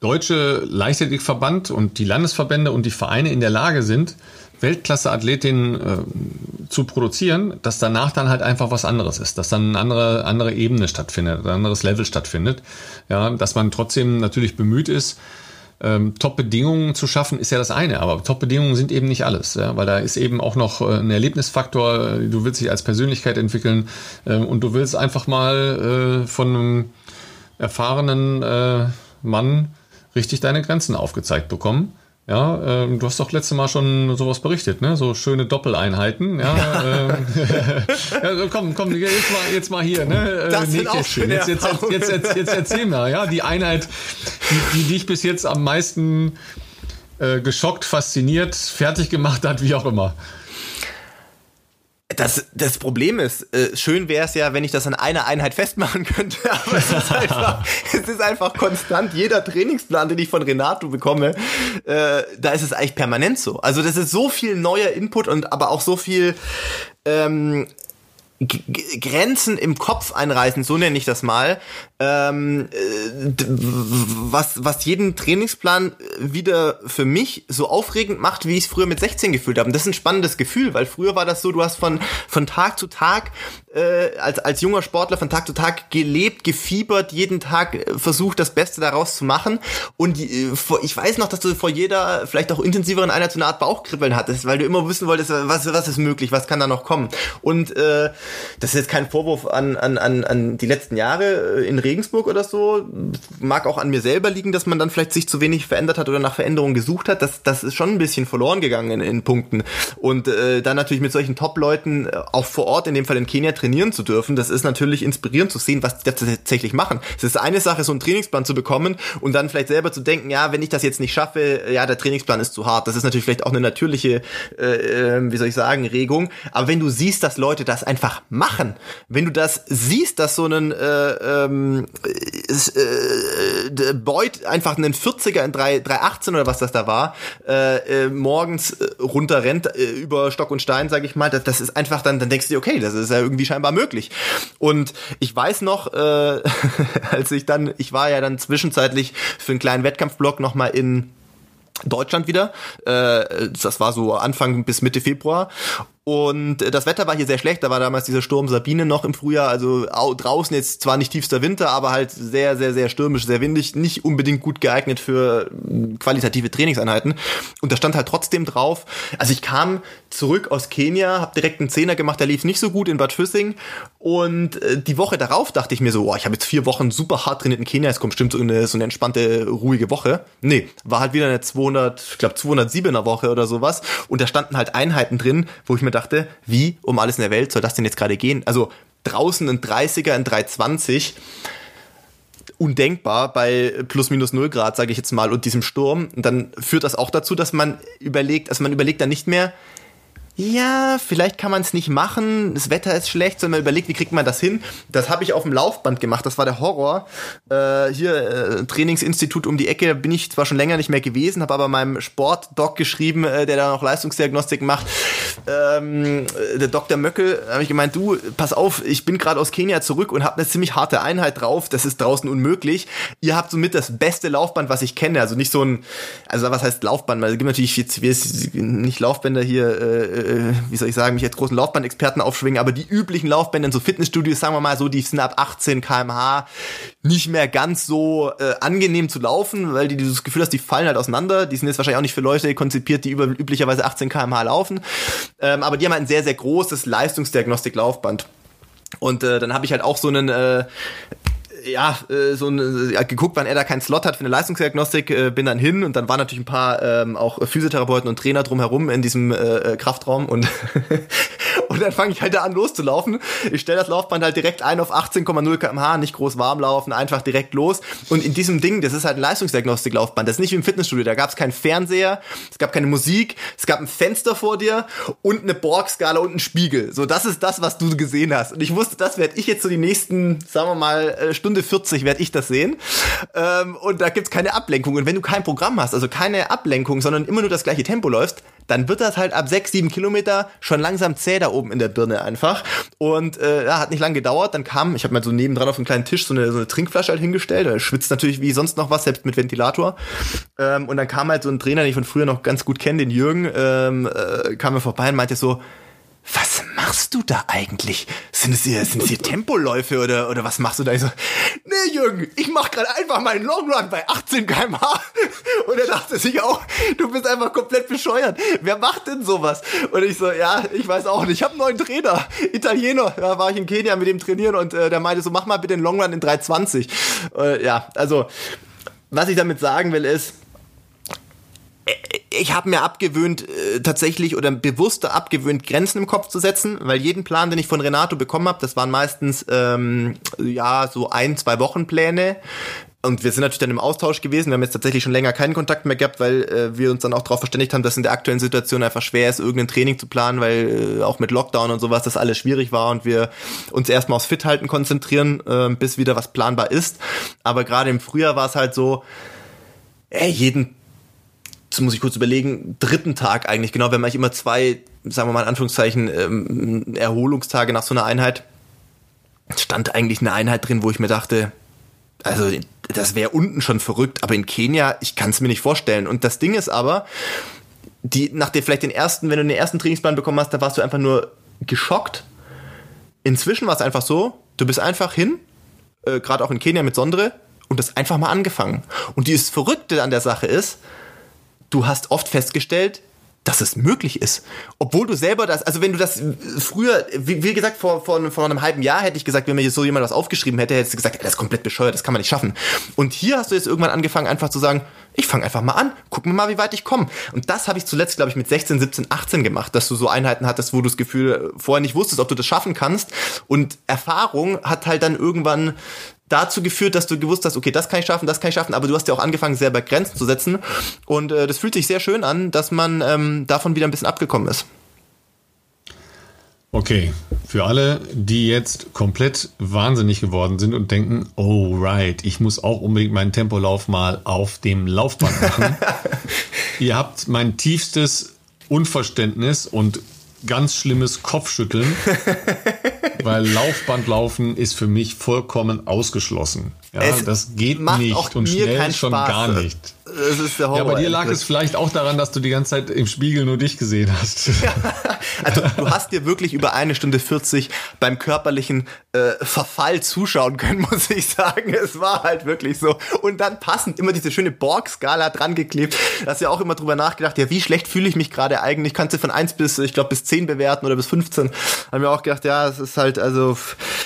deutsche Leichtathletikverband und die Landesverbände und die Vereine in der Lage sind, Weltklasse-Athletinnen äh, zu produzieren, dass danach dann halt einfach was anderes ist, dass dann eine andere, andere Ebene stattfindet, ein anderes Level stattfindet. Ja, dass man trotzdem natürlich bemüht ist, ähm, Top-Bedingungen zu schaffen, ist ja das eine, aber Top-Bedingungen sind eben nicht alles, ja, weil da ist eben auch noch äh, ein Erlebnisfaktor, du willst dich als Persönlichkeit entwickeln äh, und du willst einfach mal äh, von einem erfahrenen äh, Mann richtig deine Grenzen aufgezeigt bekommen. Ja, ähm, du hast doch letzte Mal schon sowas berichtet, ne? So schöne Doppeleinheiten. Ja, ähm, ja komm, komm, jetzt mal, jetzt mal hier, ne? Äh, das sind auch schöne jetzt, jetzt, jetzt, jetzt, jetzt, erzähl mal, ja, die Einheit, die, die dich bis jetzt am meisten äh, geschockt, fasziniert, fertig gemacht hat, wie auch immer. Das, das Problem ist, äh, schön wäre es ja, wenn ich das an einer Einheit festmachen könnte, aber es ist einfach, es ist einfach konstant. Jeder Trainingsplan, den ich von Renato bekomme, äh, da ist es eigentlich permanent so. Also das ist so viel neuer Input und aber auch so viel ähm, Grenzen im Kopf einreißen, so nenne ich das mal, ähm, äh, was, was jeden Trainingsplan wieder für mich so aufregend macht, wie ich es früher mit 16 gefühlt habe. Und das ist ein spannendes Gefühl, weil früher war das so, du hast von, von Tag zu Tag äh, als, als junger Sportler von Tag zu Tag gelebt, gefiebert, jeden Tag äh, versucht, das Beste daraus zu machen. Und äh, vor, ich weiß noch, dass du vor jeder, vielleicht auch intensiveren Einheit so eine Art Bauchkribbeln hattest, weil du immer wissen wolltest, was, was ist möglich, was kann da noch kommen. Und äh, das ist jetzt kein Vorwurf an, an, an, an die letzten Jahre in Regensburg oder so. Mag auch an mir selber liegen, dass man dann vielleicht sich zu wenig verändert hat oder nach Veränderungen gesucht hat. Das, das ist schon ein bisschen verloren gegangen in, in Punkten. Und äh, dann natürlich mit solchen Top-Leuten äh, auch vor Ort, in dem Fall in Kenia, trainieren zu dürfen, das ist natürlich inspirierend zu sehen, was die tatsächlich machen. Es ist eine Sache, so einen Trainingsplan zu bekommen und dann vielleicht selber zu denken, ja, wenn ich das jetzt nicht schaffe, ja, der Trainingsplan ist zu hart. Das ist natürlich vielleicht auch eine natürliche, äh, äh wie soll ich sagen, Regung. Aber wenn du siehst, dass Leute das einfach machen, wenn du das siehst, dass so ein äh, ähm, äh, Boyd einfach einen 40er in 3, 318 oder was das da war, äh, äh, morgens äh, runterrennt äh, über Stock und Stein, sage ich mal, das, das ist einfach dann, dann denkst du dir, okay, das ist ja irgendwie scheinbar möglich. Und ich weiß noch, äh, als ich dann, ich war ja dann zwischenzeitlich für einen kleinen Wettkampfblock nochmal in Deutschland wieder. Äh, das war so Anfang bis Mitte Februar. Und äh, das Wetter war hier sehr schlecht. Da war damals dieser Sturm Sabine noch im Frühjahr. Also draußen jetzt zwar nicht tiefster Winter, aber halt sehr, sehr, sehr stürmisch, sehr windig. Nicht unbedingt gut geeignet für hm, qualitative Trainingseinheiten. Und da stand halt trotzdem drauf. Also ich kam zurück aus Kenia, habe direkt einen Zehner gemacht. Der lief nicht so gut in Bad Füssing. Und äh, die Woche darauf dachte ich mir so, oh, ich habe jetzt vier Wochen super hart trainiert in Kenia. Es kommt bestimmt so eine, so eine entspannte, ruhige Woche. Nee, war halt wieder eine 200, ich glaube 207er Woche oder sowas. Und da standen halt Einheiten drin, wo ich mir dachte, wie um alles in der Welt soll das denn jetzt gerade gehen? Also draußen ein 30er, ein 320 undenkbar bei plus minus null Grad, sage ich jetzt mal, und diesem Sturm. Und dann führt das auch dazu, dass man überlegt, also man überlegt dann nicht mehr, ja, vielleicht kann man es nicht machen, das Wetter ist schlecht, sondern man überlegt, wie kriegt man das hin. Das habe ich auf dem Laufband gemacht, das war der Horror. Äh, hier, äh, Trainingsinstitut um die Ecke, bin ich zwar schon länger nicht mehr gewesen, habe aber meinem Sportdoc geschrieben, äh, der da noch Leistungsdiagnostik macht. Ähm, äh, der Dr. Möckel, habe ich gemeint, du, pass auf, ich bin gerade aus Kenia zurück und habe eine ziemlich harte Einheit drauf, das ist draußen unmöglich. Ihr habt somit das beste Laufband, was ich kenne, also nicht so ein, also was heißt Laufband, weil es gibt natürlich jetzt nicht Laufbänder hier, äh, äh, wie soll ich sagen, mich als großen Laufbandexperten aufschwingen, aber die üblichen Laufbänder in so Fitnessstudios, sagen wir mal so, die sind ab 18 kmh nicht mehr ganz so äh, angenehm zu laufen, weil die dieses Gefühl hast, die fallen halt auseinander. Die sind jetzt wahrscheinlich auch nicht für Leute konzipiert, die über üblicherweise 18 kmh laufen. Ähm, aber die haben halt ein sehr, sehr großes Leistungsdiagnostik-Laufband. Und äh, dann habe ich halt auch so einen äh, ja, äh, so ein, ja, geguckt, wann er da keinen Slot hat für eine Leistungsdiagnostik, äh, bin dann hin und dann waren natürlich ein paar ähm, auch Physiotherapeuten und Trainer drumherum in diesem äh, äh Kraftraum und und dann fange ich halt da an loszulaufen. Ich stelle das Laufband halt direkt ein auf 18,0 kmh, nicht groß warm laufen, einfach direkt los. Und in diesem Ding, das ist halt ein Leistungsdiagnostik-Laufband. Das ist nicht wie im Fitnessstudio. Da gab es keinen Fernseher, es gab keine Musik, es gab ein Fenster vor dir und eine Borg-Skala und einen Spiegel. So, das ist das, was du gesehen hast. Und ich wusste, das werde ich jetzt so die nächsten, sagen wir mal, äh, Stunde 40 werde ich das sehen. Ähm, und da gibt's keine Ablenkung. Und wenn du kein Programm hast, also keine Ablenkung, sondern immer nur das gleiche Tempo läufst, dann wird das halt ab sechs, sieben Kilometer schon langsam zäh da oben in der Birne einfach. Und äh, ja, hat nicht lange gedauert. Dann kam, ich habe mal so nebendran auf einem kleinen Tisch so eine, so eine Trinkflasche halt hingestellt. Er schwitzt natürlich wie sonst noch was, selbst mit Ventilator. Ähm, und dann kam halt so ein Trainer, den ich von früher noch ganz gut kenne, den Jürgen, ähm, äh, kam mir vorbei und meinte so, was machst du da eigentlich? Sind es hier, sind es hier Tempoläufe oder, oder was machst du da? Ich so, nee, Jürgen, ich mach gerade einfach meinen Longrun bei 18 kmh. Und er dachte sich auch, du bist einfach komplett bescheuert. Wer macht denn sowas? Und ich so, ja, ich weiß auch nicht. Ich habe einen neuen Trainer, Italiener. Da war ich in Kenia mit dem trainieren und äh, der meinte so, mach mal bitte den Longrun in 320. Äh, ja, also, was ich damit sagen will ist, ich habe mir abgewöhnt, äh, tatsächlich oder bewusster abgewöhnt, Grenzen im Kopf zu setzen, weil jeden Plan, den ich von Renato bekommen habe, das waren meistens ähm, ja so ein, zwei Wochen Pläne. Und wir sind natürlich dann im Austausch gewesen. Wir haben jetzt tatsächlich schon länger keinen Kontakt mehr gehabt, weil äh, wir uns dann auch darauf verständigt haben, dass in der aktuellen Situation einfach schwer ist, irgendein Training zu planen, weil äh, auch mit Lockdown und sowas das alles schwierig war und wir uns erstmal aufs Fithalten konzentrieren, äh, bis wieder was planbar ist. Aber gerade im Frühjahr war es halt so, ey, jeden jetzt muss ich kurz überlegen, dritten Tag eigentlich, genau, wenn man immer zwei, sagen wir mal in Anführungszeichen, ähm, Erholungstage nach so einer Einheit, stand eigentlich eine Einheit drin, wo ich mir dachte, also das wäre unten schon verrückt, aber in Kenia, ich kann es mir nicht vorstellen. Und das Ding ist aber, die, nach der vielleicht den ersten, wenn du den ersten Trainingsplan bekommen hast, da warst du einfach nur geschockt. Inzwischen war es einfach so, du bist einfach hin, äh, gerade auch in Kenia mit Sondre, und das einfach mal angefangen. Und dieses Verrückte an der Sache ist, du hast oft festgestellt, dass es möglich ist. Obwohl du selber das, also wenn du das früher, wie, wie gesagt, vor, vor, vor einem halben Jahr hätte ich gesagt, wenn mir so jemand was aufgeschrieben hätte, hättest du gesagt, das ist komplett bescheuert, das kann man nicht schaffen. Und hier hast du jetzt irgendwann angefangen, einfach zu sagen, ich fange einfach mal an, gucken wir mal, wie weit ich komme. Und das habe ich zuletzt, glaube ich, mit 16, 17, 18 gemacht, dass du so Einheiten hattest, wo du das Gefühl vorher nicht wusstest, ob du das schaffen kannst. Und Erfahrung hat halt dann irgendwann dazu geführt, dass du gewusst hast, okay, das kann ich schaffen, das kann ich schaffen, aber du hast ja auch angefangen, selber Grenzen zu setzen. Und äh, das fühlt sich sehr schön an, dass man ähm, davon wieder ein bisschen abgekommen ist. Okay, für alle, die jetzt komplett wahnsinnig geworden sind und denken, oh right, ich muss auch unbedingt meinen Tempolauf mal auf dem Laufband machen. Ihr habt mein tiefstes Unverständnis und ganz schlimmes Kopfschütteln, weil Laufbandlaufen ist für mich vollkommen ausgeschlossen. Ja, es das geht nicht und schnell schon gar nicht. Das ist der Horror. Ja, bei dir lag es vielleicht auch daran, dass du die ganze Zeit im Spiegel nur dich gesehen hast. also du hast dir wirklich über eine Stunde 40 beim körperlichen äh, Verfall zuschauen können, muss ich sagen. Es war halt wirklich so. Und dann passend immer diese schöne Borg-Skala dran geklebt. Da hast ja auch immer drüber nachgedacht, ja, wie schlecht fühle ich mich gerade eigentlich? Kannst du von 1 bis, ich glaube, bis 10 bewerten oder bis 15. Haben wir auch gedacht, ja, es ist halt, also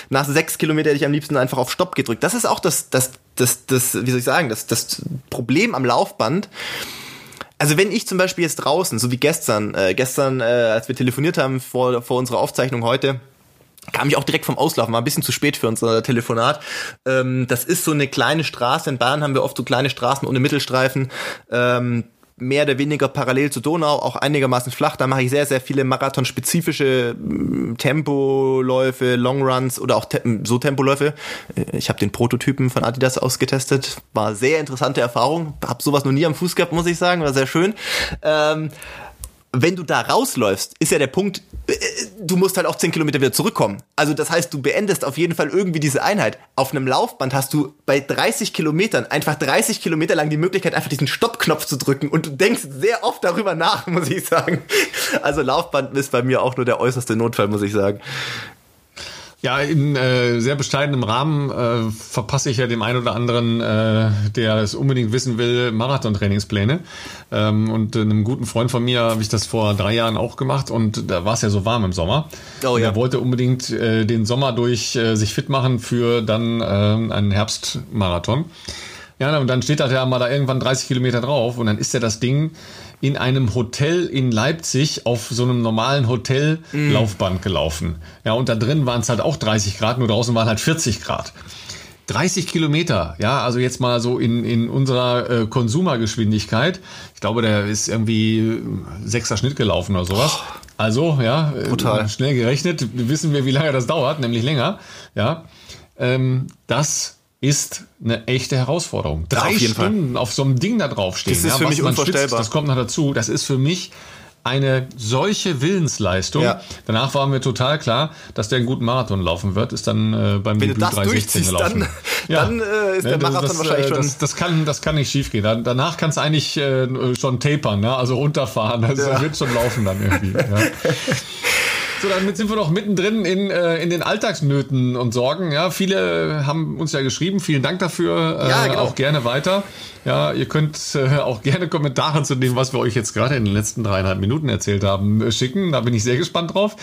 nach sechs Kilometer hätte ich am liebsten einfach auf Stopp gedrückt. Das ist auch das, das, das, das, wie soll ich sagen, das, das Problem am Laufband. Also wenn ich zum Beispiel jetzt draußen, so wie gestern, äh, gestern, äh, als wir telefoniert haben vor, vor unserer Aufzeichnung heute, kam ich auch direkt vom Auslaufen, war ein bisschen zu spät für unser Telefonat. Ähm, das ist so eine kleine Straße. In Bayern haben wir oft so kleine Straßen ohne Mittelstreifen. Ähm, mehr oder weniger parallel zu Donau, auch einigermaßen flach. Da mache ich sehr, sehr viele marathonspezifische mm, Tempoläufe, Longruns oder auch te so Tempoläufe. Äh, ich habe den Prototypen von Adidas ausgetestet. War sehr interessante Erfahrung. Hab sowas noch nie am Fuß gehabt, muss ich sagen. War sehr schön. Ähm, wenn du da rausläufst, ist ja der Punkt, äh, du musst halt auch 10 Kilometer wieder zurückkommen. Also das heißt, du beendest auf jeden Fall irgendwie diese Einheit. Auf einem Laufband hast du bei 30 Kilometern einfach 30 Kilometer lang die Möglichkeit, einfach diesen Stoppknopf zu drücken und du denkst sehr oft darüber nach, muss ich sagen. Also Laufband ist bei mir auch nur der äußerste Notfall, muss ich sagen. Ja, in äh, sehr bescheidenem Rahmen äh, verpasse ich ja dem einen oder anderen, äh, der es unbedingt wissen will, Marathon-Trainingspläne. Ähm, und einem guten Freund von mir habe ich das vor drei Jahren auch gemacht und da war es ja so warm im Sommer. Oh, ja. Er wollte unbedingt äh, den Sommer durch äh, sich fit machen für dann äh, einen Herbstmarathon. Ja, und dann steht da ja mal da irgendwann 30 Kilometer drauf und dann ist ja das Ding in einem Hotel in Leipzig auf so einem normalen Hotellaufband mm. gelaufen. Ja, und da drin waren es halt auch 30 Grad, nur draußen waren halt 40 Grad. 30 Kilometer, ja, also jetzt mal so in, in unserer äh, Konsumergeschwindigkeit. Ich glaube, der ist irgendwie sechster Schnitt gelaufen oder sowas. Also, ja, Total. Äh, schnell gerechnet, wissen wir, wie lange das dauert, nämlich länger. Ja, ähm, das ist eine echte Herausforderung. Drei auf Stunden Fall. auf so einem Ding da draufstehen. Das ist ja, für mich unvorstellbar. Schwitzt, das kommt noch dazu. Das ist für mich eine solche Willensleistung. Ja. Danach war mir total klar, dass der einen guten Marathon laufen wird. Ist dann äh, beim Wenn Debüt 316 gelaufen. Dann, ja. dann äh, ist der Marathon das, wahrscheinlich äh, schon. Das, das, kann, das kann nicht schief gehen. Danach kannst du eigentlich äh, schon tapern, ne? also runterfahren. Das ja. wird schon laufen dann irgendwie. Ja. So, damit sind wir noch mittendrin in, äh, in den Alltagsnöten und Sorgen. Ja, viele haben uns ja geschrieben. Vielen Dank dafür. Äh, ja, genau. Auch gerne weiter. Ja, ihr könnt äh, auch gerne Kommentare zu dem, was wir euch jetzt gerade in den letzten dreieinhalb Minuten erzählt haben, äh, schicken. Da bin ich sehr gespannt drauf.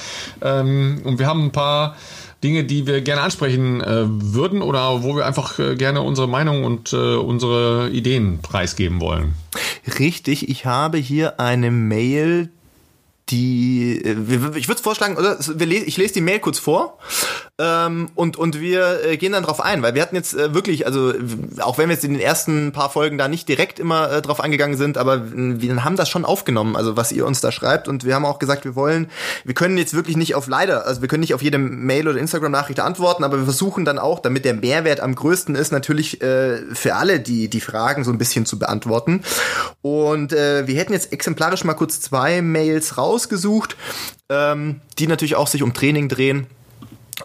Ähm, und wir haben ein paar Dinge, die wir gerne ansprechen äh, würden oder wo wir einfach äh, gerne unsere Meinung und äh, unsere Ideen preisgeben wollen. Richtig, ich habe hier eine Mail, die, äh, ich würde vorschlagen, oder ich lese die Mail kurz vor ähm, und, und wir äh, gehen dann drauf ein, weil wir hatten jetzt äh, wirklich, also auch wenn wir jetzt in den ersten paar Folgen da nicht direkt immer äh, drauf eingegangen sind, aber wir haben das schon aufgenommen, also was ihr uns da schreibt und wir haben auch gesagt, wir wollen, wir können jetzt wirklich nicht auf leider, also wir können nicht auf jede Mail oder Instagram-Nachricht antworten, aber wir versuchen dann auch, damit der Mehrwert am größten ist, natürlich äh, für alle die, die Fragen so ein bisschen zu beantworten. Und äh, wir hätten jetzt exemplarisch mal kurz zwei Mails rausgesucht, ähm, die natürlich auch sich um Training drehen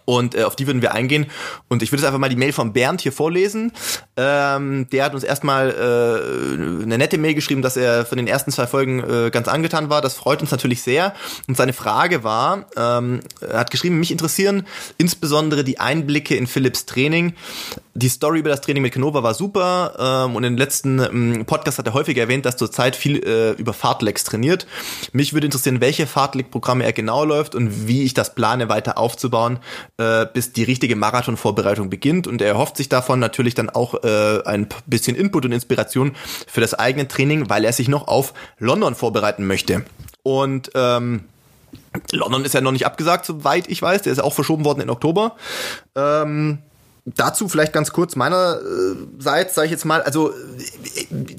und äh, auf die würden wir eingehen. Und ich würde jetzt einfach mal die Mail von Bernd hier vorlesen. Ähm, der hat uns erstmal äh, eine nette Mail geschrieben, dass er von den ersten zwei Folgen äh, ganz angetan war. Das freut uns natürlich sehr. Und seine Frage war, ähm, er hat geschrieben, mich interessieren insbesondere die Einblicke in Philips Training. Die Story über das Training mit Canova war super. Ähm, und im letzten ähm, Podcast hat er häufig erwähnt, dass zurzeit viel äh, über Fartlex trainiert. Mich würde interessieren, welche Fartlek-Programme er genau läuft und wie ich das plane, weiter aufzubauen äh, bis die richtige Marathonvorbereitung beginnt. Und er erhofft sich davon natürlich dann auch äh, ein bisschen Input und Inspiration für das eigene Training, weil er sich noch auf London vorbereiten möchte. Und ähm, London ist ja noch nicht abgesagt, soweit ich weiß. Der ist auch verschoben worden in Oktober. Ähm, Dazu vielleicht ganz kurz meinerseits, sage ich jetzt mal, also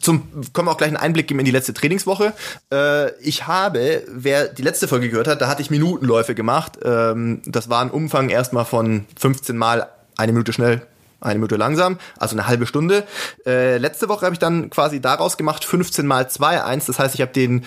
zum können wir auch gleich einen Einblick geben in die letzte Trainingswoche. Äh, ich habe, wer die letzte Folge gehört hat, da hatte ich Minutenläufe gemacht. Ähm, das war ein Umfang erstmal von 15 mal eine Minute schnell, eine Minute langsam, also eine halbe Stunde. Äh, letzte Woche habe ich dann quasi daraus gemacht 15 mal 2, 1. Das heißt, ich habe den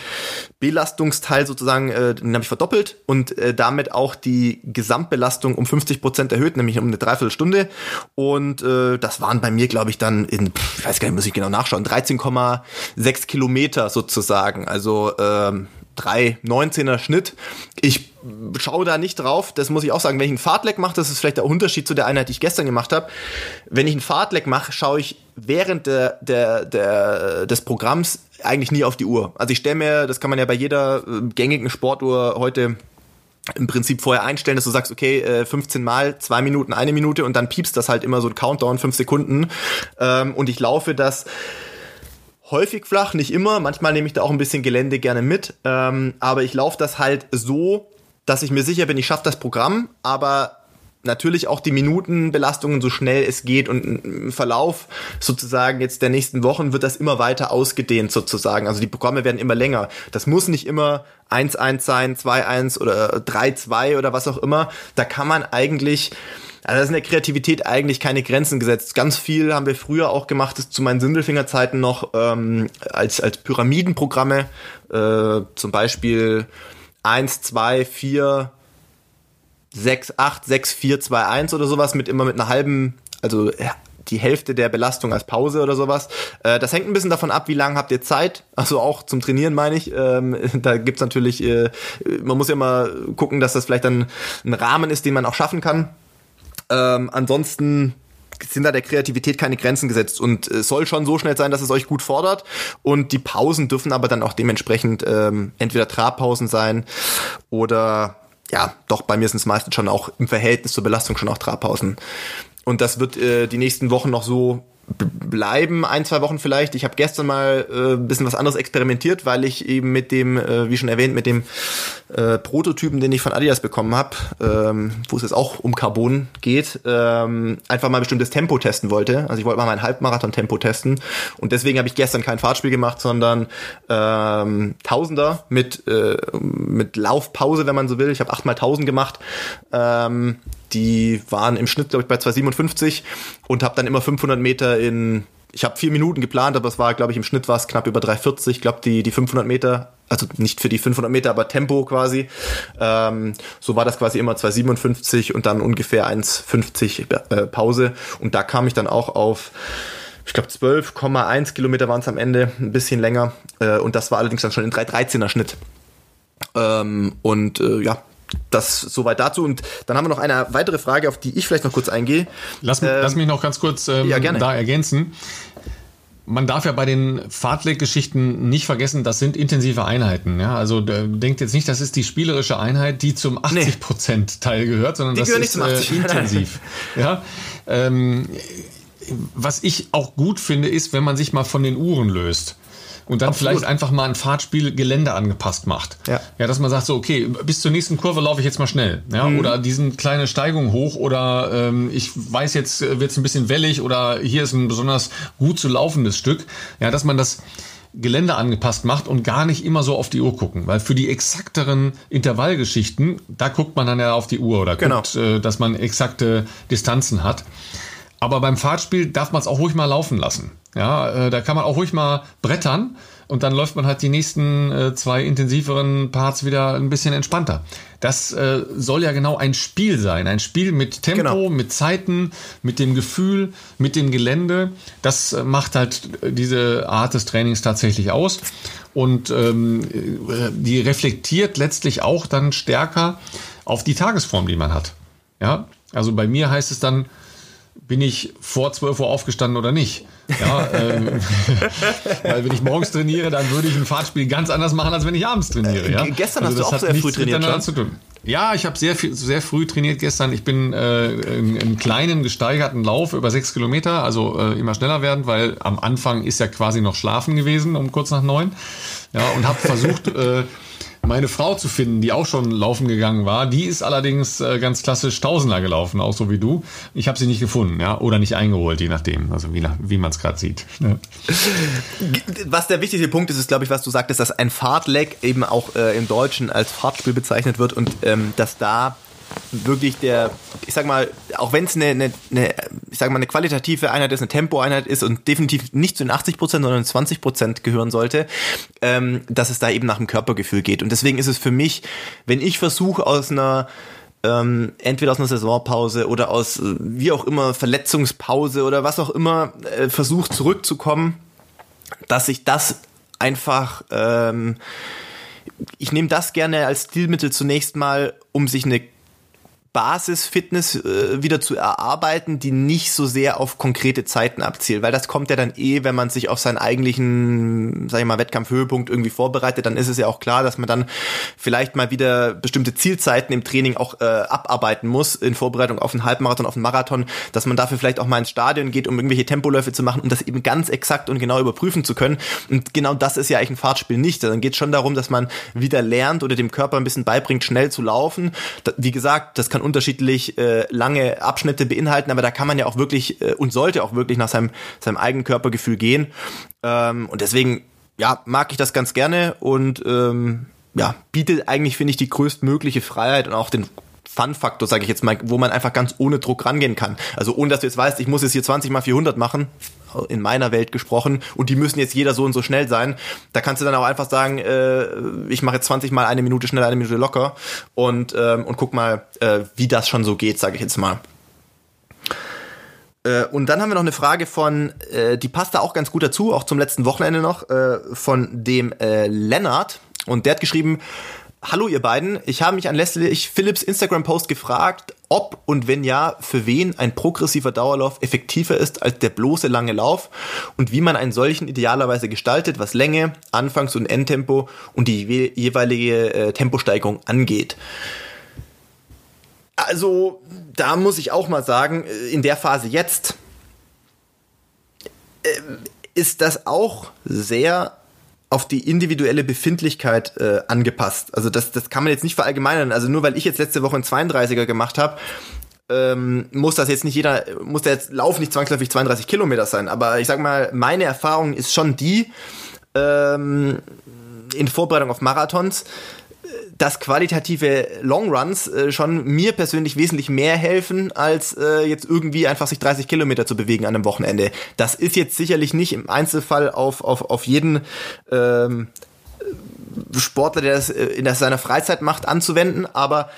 Belastungsteil sozusagen, äh, den habe ich verdoppelt und äh, damit auch die Gesamtbelastung um 50 Prozent erhöht, nämlich um eine Dreiviertelstunde. Und äh, das waren bei mir, glaube ich, dann in, ich weiß gar nicht, muss ich genau nachschauen, 13,6 Kilometer sozusagen. Also ähm, 3,19er Schnitt. Ich schaue da nicht drauf. Das muss ich auch sagen. Wenn ich einen Fahrtleck mache, das ist vielleicht der Unterschied zu der Einheit, die ich gestern gemacht habe. Wenn ich einen Fahrtleck mache, schaue ich während der, der, der, des Programms eigentlich nie auf die Uhr. Also ich stelle mir, das kann man ja bei jeder äh, gängigen Sportuhr heute im Prinzip vorher einstellen, dass du sagst, okay, 15 äh, Mal, zwei Minuten, eine Minute und dann piepst das halt immer so ein Countdown, fünf Sekunden. Ähm, und ich laufe das häufig flach, nicht immer. Manchmal nehme ich da auch ein bisschen Gelände gerne mit. Ähm, aber ich laufe das halt so, dass ich mir sicher bin, ich schaffe das Programm, aber natürlich auch die Minutenbelastungen so schnell es geht und im Verlauf sozusagen jetzt der nächsten Wochen wird das immer weiter ausgedehnt sozusagen. Also die Programme werden immer länger. Das muss nicht immer 1-1 sein, 2-1 oder 3-2 oder was auch immer. Da kann man eigentlich Also da sind der Kreativität eigentlich keine Grenzen gesetzt. Ganz viel haben wir früher auch gemacht, ist zu meinen Sindelfingerzeiten noch ähm, als, als Pyramidenprogramme, äh, zum Beispiel 1, 2, 4, 6, 8, 6, 4, 2, 1 oder sowas mit immer mit einer halben, also die Hälfte der Belastung als Pause oder sowas. Äh, das hängt ein bisschen davon ab, wie lange habt ihr Zeit. Also auch zum Trainieren meine ich. Ähm, da gibt's natürlich, äh, man muss ja mal gucken, dass das vielleicht dann ein Rahmen ist, den man auch schaffen kann. Ähm, ansonsten sind da der Kreativität keine Grenzen gesetzt und es soll schon so schnell sein, dass es euch gut fordert und die Pausen dürfen aber dann auch dementsprechend ähm, entweder Trabpausen sein oder ja, doch bei mir sind es meistens schon auch im Verhältnis zur Belastung schon auch Trabpausen. Und das wird äh, die nächsten Wochen noch so bleiben, ein, zwei Wochen vielleicht. Ich habe gestern mal äh, ein bisschen was anderes experimentiert, weil ich eben mit dem, äh, wie schon erwähnt, mit dem äh, Prototypen, den ich von Adidas bekommen habe, ähm, wo es jetzt auch um Carbon geht, ähm, einfach mal ein bestimmtes Tempo testen wollte. Also ich wollte mal mein Halbmarathon-Tempo testen und deswegen habe ich gestern kein Fahrtspiel gemacht, sondern ähm, Tausender mit, äh, mit Laufpause, wenn man so will. Ich habe acht mal Tausend gemacht. Ähm, die waren im Schnitt, glaube ich, bei 2,57 und habe dann immer 500 Meter in ich habe vier Minuten geplant, aber es war, glaube ich, im Schnitt war es knapp über 3,40. Ich glaube, die, die 500 Meter, also nicht für die 500 Meter, aber Tempo quasi. Ähm, so war das quasi immer 2,57 und dann ungefähr 1,50 äh, Pause. Und da kam ich dann auch auf, ich glaube, 12,1 Kilometer waren es am Ende, ein bisschen länger. Äh, und das war allerdings dann schon in 3,13er Schnitt. Ähm, und äh, ja, das soweit dazu. Und dann haben wir noch eine weitere Frage, auf die ich vielleicht noch kurz eingehe. Lass, ähm, lass mich noch ganz kurz ähm, ja, da ergänzen. Man darf ja bei den Fahrtleg-Geschichten nicht vergessen, das sind intensive Einheiten. Ja? Also denkt jetzt nicht, das ist die spielerische Einheit, die zum 80 Prozent nee. Teil gehört, sondern die das ist äh, intensiv. ja? Ähm, was ich auch gut finde, ist, wenn man sich mal von den Uhren löst und dann Absolut. vielleicht einfach mal ein Fahrtspiel Gelände angepasst macht. Ja. ja, dass man sagt so, okay, bis zur nächsten Kurve laufe ich jetzt mal schnell. Ja, mhm. oder diesen kleine Steigung hoch oder ähm, ich weiß jetzt äh, wird es ein bisschen wellig oder hier ist ein besonders gut zu laufendes Stück. Ja, dass man das Gelände angepasst macht und gar nicht immer so auf die Uhr gucken. Weil für die exakteren Intervallgeschichten, da guckt man dann ja auf die Uhr oder genau. guckt, äh, dass man exakte Distanzen hat. Aber beim Fahrtspiel darf man es auch ruhig mal laufen lassen. Ja, äh, da kann man auch ruhig mal brettern und dann läuft man halt die nächsten äh, zwei intensiveren Parts wieder ein bisschen entspannter. Das äh, soll ja genau ein Spiel sein. Ein Spiel mit Tempo, genau. mit Zeiten, mit dem Gefühl, mit dem Gelände. Das äh, macht halt diese Art des Trainings tatsächlich aus. Und ähm, äh, die reflektiert letztlich auch dann stärker auf die Tagesform, die man hat. Ja, also bei mir heißt es dann, bin ich vor 12 Uhr aufgestanden oder nicht. Ja, ähm, weil wenn ich morgens trainiere, dann würde ich ein Fahrtspiel ganz anders machen, als wenn ich abends trainiere. Ja? Gestern also hast du auch sehr früh trainiert. Schon? Zu tun. Ja, ich habe sehr, sehr früh trainiert gestern. Ich bin äh, in, in kleinen gesteigerten Lauf über sechs Kilometer, also äh, immer schneller werden, weil am Anfang ist ja quasi noch schlafen gewesen um kurz nach neun. Ja, und habe versucht, äh, meine Frau zu finden, die auch schon laufen gegangen war. Die ist allerdings äh, ganz klassisch Tausender gelaufen, auch so wie du. Ich habe sie nicht gefunden, ja, oder nicht eingeholt, je nachdem, also wie, wie man es gerade sieht. Ja. Was der wichtigste Punkt ist, ist, glaube ich, was du sagtest, dass ein Fahrtleck eben auch äh, im Deutschen als Fahrtspiel bezeichnet wird und ähm, dass da wirklich der, ich sag mal, auch wenn es eine, eine, eine, ich sag mal, eine qualitative Einheit ist, eine Tempoeinheit ist und definitiv nicht zu den 80 Prozent, sondern 20 Prozent gehören sollte, ähm, dass es da eben nach dem Körpergefühl geht. Und deswegen ist es für mich, wenn ich versuche aus einer ähm, entweder aus einer Saisonpause oder aus äh, wie auch immer Verletzungspause oder was auch immer äh, versucht zurückzukommen, dass ich das einfach ähm, ich nehme das gerne als Stilmittel zunächst mal, um sich eine Basisfitness äh, wieder zu erarbeiten, die nicht so sehr auf konkrete Zeiten abzielt, weil das kommt ja dann eh, wenn man sich auf seinen eigentlichen, sag ich mal, Wettkampfhöhepunkt irgendwie vorbereitet, dann ist es ja auch klar, dass man dann vielleicht mal wieder bestimmte Zielzeiten im Training auch äh, abarbeiten muss in Vorbereitung auf einen Halbmarathon, auf einen Marathon, dass man dafür vielleicht auch mal ins Stadion geht, um irgendwelche Tempoläufe zu machen, um das eben ganz exakt und genau überprüfen zu können. Und genau das ist ja eigentlich ein Fahrtspiel nicht. Dann geht es schon darum, dass man wieder lernt oder dem Körper ein bisschen beibringt, schnell zu laufen. Wie gesagt, das kann unterschiedlich äh, lange Abschnitte beinhalten, aber da kann man ja auch wirklich äh, und sollte auch wirklich nach seinem, seinem eigenen Körpergefühl gehen. Ähm, und deswegen, ja, mag ich das ganz gerne und ähm, ja, bietet eigentlich, finde ich, die größtmögliche Freiheit und auch den Fun-Faktor, sage ich jetzt mal, wo man einfach ganz ohne Druck rangehen kann. Also ohne, dass du jetzt weißt, ich muss jetzt hier 20 mal 400 machen, in meiner Welt gesprochen, und die müssen jetzt jeder so und so schnell sein. Da kannst du dann auch einfach sagen, äh, ich mache jetzt 20 mal eine Minute schnell, eine Minute locker und, ähm, und guck mal, äh, wie das schon so geht, sage ich jetzt mal. Äh, und dann haben wir noch eine Frage von, äh, die passt da auch ganz gut dazu, auch zum letzten Wochenende noch, äh, von dem Lennart. Und der hat geschrieben, Hallo ihr beiden, ich habe mich an Leslie Philips Instagram-Post gefragt, ob und wenn ja, für wen ein progressiver Dauerlauf effektiver ist als der bloße lange Lauf und wie man einen solchen idealerweise gestaltet, was Länge, Anfangs- und Endtempo und die jeweilige äh, Temposteigerung angeht. Also, da muss ich auch mal sagen, äh, in der Phase jetzt äh, ist das auch sehr auf die individuelle Befindlichkeit äh, angepasst. Also das, das kann man jetzt nicht verallgemeinern. Also nur weil ich jetzt letzte Woche einen 32er gemacht habe, ähm, muss das jetzt nicht jeder, muss der jetzt Lauf nicht zwangsläufig 32 Kilometer sein. Aber ich sag mal, meine Erfahrung ist schon die, ähm, in Vorbereitung auf Marathons, dass qualitative Longruns äh, schon mir persönlich wesentlich mehr helfen, als äh, jetzt irgendwie einfach sich 30 Kilometer zu bewegen an einem Wochenende. Das ist jetzt sicherlich nicht im Einzelfall auf, auf, auf jeden ähm, Sportler, der das äh, in seiner Freizeit macht, anzuwenden, aber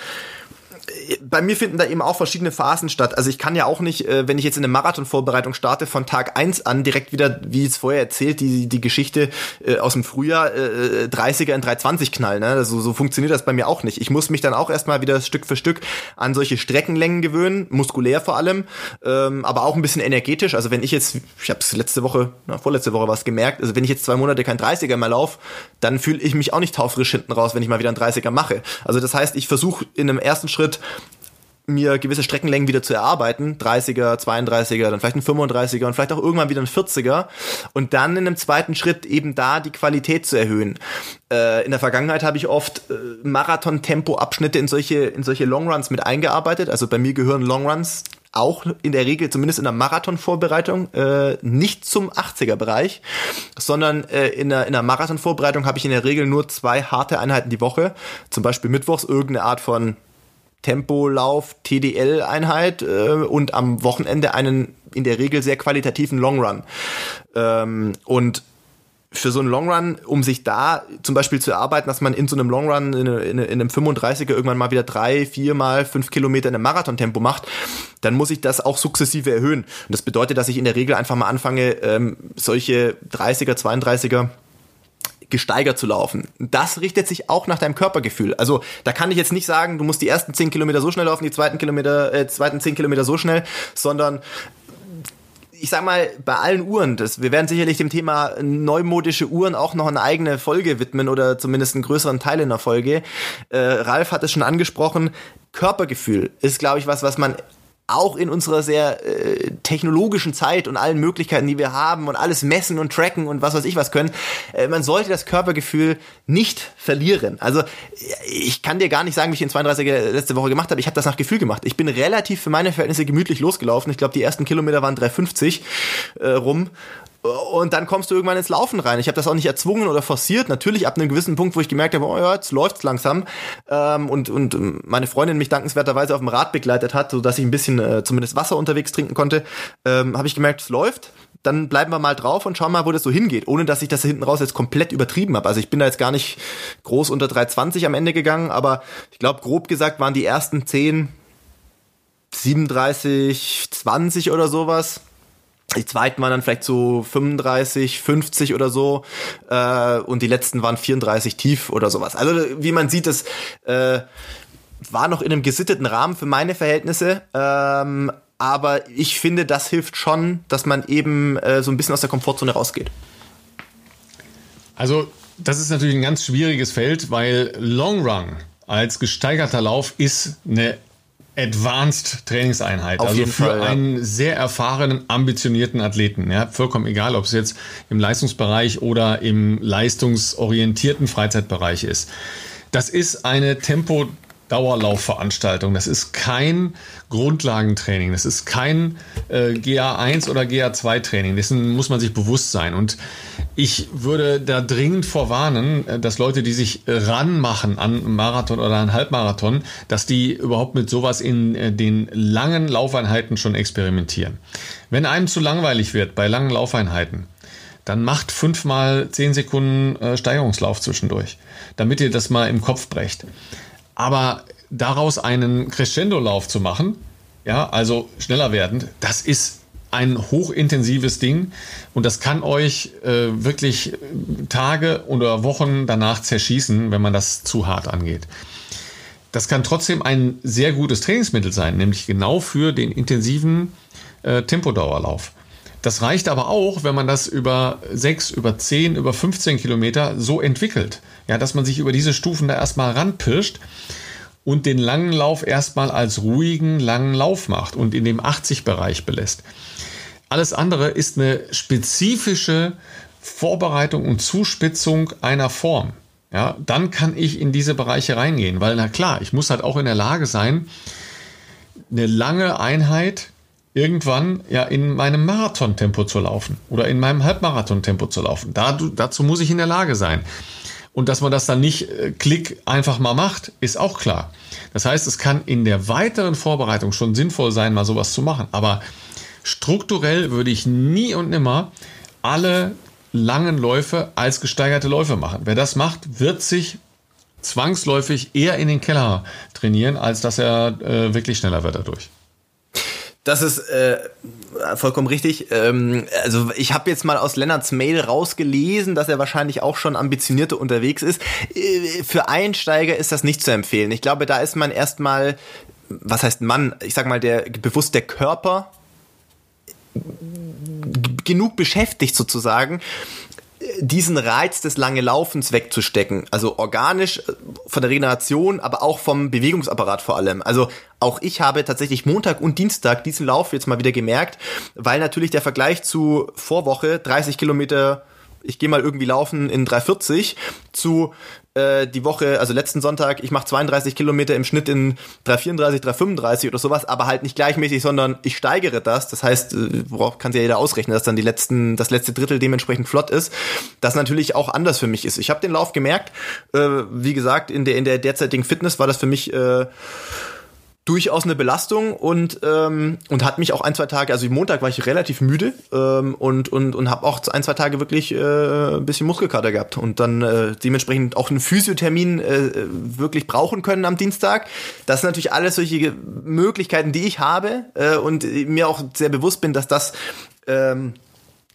bei mir finden da eben auch verschiedene Phasen statt. Also ich kann ja auch nicht, äh, wenn ich jetzt in eine Marathonvorbereitung starte, von Tag eins an direkt wieder, wie es vorher erzählt, die, die Geschichte äh, aus dem Frühjahr äh, 30er in 320 knallen. Ne? Also so funktioniert das bei mir auch nicht. Ich muss mich dann auch erstmal wieder Stück für Stück an solche Streckenlängen gewöhnen, muskulär vor allem, ähm, aber auch ein bisschen energetisch. Also wenn ich jetzt, ich habe es letzte Woche, na, vorletzte Woche was gemerkt, also wenn ich jetzt zwei Monate kein 30er mehr laufe, dann fühle ich mich auch nicht taufrisch hinten raus, wenn ich mal wieder einen 30er mache. Also das heißt, ich versuche in einem ersten Schritt mir gewisse Streckenlängen wieder zu erarbeiten, 30er, 32er, dann vielleicht ein 35er und vielleicht auch irgendwann wieder ein 40er und dann in einem zweiten Schritt eben da die Qualität zu erhöhen. Äh, in der Vergangenheit habe ich oft äh, Marathon-Tempo-Abschnitte in solche, in solche Longruns mit eingearbeitet. Also bei mir gehören Longruns auch in der Regel, zumindest in der Marathon-Vorbereitung, äh, nicht zum 80er-Bereich, sondern äh, in der, in der Marathon-Vorbereitung habe ich in der Regel nur zwei harte Einheiten die Woche. Zum Beispiel mittwochs irgendeine Art von Tempolauf, TDL-Einheit äh, und am Wochenende einen in der Regel sehr qualitativen Longrun. Ähm, und für so einen Longrun, um sich da zum Beispiel zu erarbeiten, dass man in so einem Longrun in, in, in einem 35er irgendwann mal wieder drei, vier mal fünf Kilometer in einem Marathontempo macht, dann muss ich das auch sukzessive erhöhen. Und das bedeutet, dass ich in der Regel einfach mal anfange, ähm, solche 30er, 32er gesteigert zu laufen. Das richtet sich auch nach deinem Körpergefühl. Also da kann ich jetzt nicht sagen, du musst die ersten zehn Kilometer so schnell laufen, die zweiten Kilometer, äh, zweiten zehn Kilometer so schnell, sondern ich sag mal, bei allen Uhren, das, wir werden sicherlich dem Thema neumodische Uhren auch noch eine eigene Folge widmen oder zumindest einen größeren Teil in der Folge. Äh, Ralf hat es schon angesprochen. Körpergefühl ist, glaube ich, was, was man auch in unserer sehr äh, technologischen Zeit und allen Möglichkeiten, die wir haben und alles messen und tracken und was weiß ich was können, äh, man sollte das Körpergefühl nicht verlieren. Also ich kann dir gar nicht sagen, wie ich den 32er letzte Woche gemacht habe. Ich habe das nach Gefühl gemacht. Ich bin relativ für meine Verhältnisse gemütlich losgelaufen. Ich glaube, die ersten Kilometer waren 3,50 äh, rum und dann kommst du irgendwann ins Laufen rein. Ich habe das auch nicht erzwungen oder forciert. Natürlich ab einem gewissen Punkt, wo ich gemerkt habe, oh ja, jetzt läuft's langsam. Ähm, und, und meine Freundin mich dankenswerterweise auf dem Rad begleitet hat, so dass ich ein bisschen äh, zumindest Wasser unterwegs trinken konnte, ähm, habe ich gemerkt, es läuft. Dann bleiben wir mal drauf und schauen mal, wo das so hingeht, ohne dass ich das hinten raus jetzt komplett übertrieben habe. Also ich bin da jetzt gar nicht groß unter 3,20 am Ende gegangen, aber ich glaube, grob gesagt waren die ersten 10, 37, 20 oder sowas die zweiten waren dann vielleicht so 35, 50 oder so äh, und die letzten waren 34 tief oder sowas. Also wie man sieht, das äh, war noch in einem gesitteten Rahmen für meine Verhältnisse. Ähm, aber ich finde, das hilft schon, dass man eben äh, so ein bisschen aus der Komfortzone rausgeht. Also das ist natürlich ein ganz schwieriges Feld, weil Long Run als gesteigerter Lauf ist eine Advanced Trainingseinheit. Auf also für Fall, ja. einen sehr erfahrenen, ambitionierten Athleten. Ja, vollkommen egal, ob es jetzt im Leistungsbereich oder im leistungsorientierten Freizeitbereich ist. Das ist eine Tempo Dauerlaufveranstaltung. Das ist kein Grundlagentraining. Das ist kein äh, GA1 oder GA2 Training. Dessen muss man sich bewusst sein. Und ich würde da dringend vorwarnen, äh, dass Leute, die sich ranmachen an Marathon oder an Halbmarathon, dass die überhaupt mit sowas in äh, den langen Laufeinheiten schon experimentieren. Wenn einem zu langweilig wird bei langen Laufeinheiten, dann macht fünfmal zehn Sekunden äh, Steigerungslauf zwischendurch, damit ihr das mal im Kopf brecht. Aber daraus einen Crescendo-Lauf zu machen, ja, also schneller werdend, das ist ein hochintensives Ding und das kann euch äh, wirklich Tage oder Wochen danach zerschießen, wenn man das zu hart angeht. Das kann trotzdem ein sehr gutes Trainingsmittel sein, nämlich genau für den intensiven äh, Tempodauerlauf. Das reicht aber auch, wenn man das über 6, über 10, über 15 Kilometer so entwickelt. Ja, dass man sich über diese Stufen da erstmal ranpirscht und den langen Lauf erstmal als ruhigen, langen Lauf macht und in dem 80-Bereich belässt. Alles andere ist eine spezifische Vorbereitung und Zuspitzung einer Form. Ja, dann kann ich in diese Bereiche reingehen, weil na klar, ich muss halt auch in der Lage sein, eine lange Einheit irgendwann ja in meinem Marathontempo zu laufen oder in meinem Halbmarathontempo zu laufen. Da, dazu muss ich in der Lage sein. Und dass man das dann nicht äh, klick einfach mal macht, ist auch klar. Das heißt, es kann in der weiteren Vorbereitung schon sinnvoll sein, mal sowas zu machen. Aber strukturell würde ich nie und nimmer alle langen Läufe als gesteigerte Läufe machen. Wer das macht, wird sich zwangsläufig eher in den Keller trainieren, als dass er äh, wirklich schneller wird dadurch. Das ist äh, vollkommen richtig. Ähm, also ich habe jetzt mal aus Lennarts Mail rausgelesen, dass er wahrscheinlich auch schon ambitionierter unterwegs ist. Äh, für Einsteiger ist das nicht zu empfehlen. Ich glaube, da ist man erstmal, was heißt Mann? Ich sag mal, der bewusst der Körper genug beschäftigt sozusagen, diesen Reiz des lange Laufens wegzustecken. Also organisch äh, von der Regeneration, aber auch vom Bewegungsapparat vor allem. Also auch ich habe tatsächlich Montag und Dienstag diesen Lauf jetzt mal wieder gemerkt, weil natürlich der Vergleich zu Vorwoche 30 Kilometer ich gehe mal irgendwie laufen in 340 zu äh, die Woche, also letzten Sonntag, ich mache 32 Kilometer im Schnitt in 334, 335 oder sowas, aber halt nicht gleichmäßig, sondern ich steigere das. Das heißt, äh, worauf kann sich ja jeder ausrechnen, dass dann die letzten, das letzte Drittel dementsprechend flott ist. Das natürlich auch anders für mich ist. Ich habe den Lauf gemerkt, äh, wie gesagt, in der, in der derzeitigen Fitness war das für mich äh, durchaus eine Belastung und ähm, und hat mich auch ein zwei Tage also Montag war ich relativ müde ähm, und und und habe auch ein zwei Tage wirklich äh, ein bisschen Muskelkater gehabt und dann äh, dementsprechend auch einen Physiothermin äh, wirklich brauchen können am Dienstag. Das sind natürlich alles solche Möglichkeiten die ich habe äh, und mir auch sehr bewusst bin dass das ähm,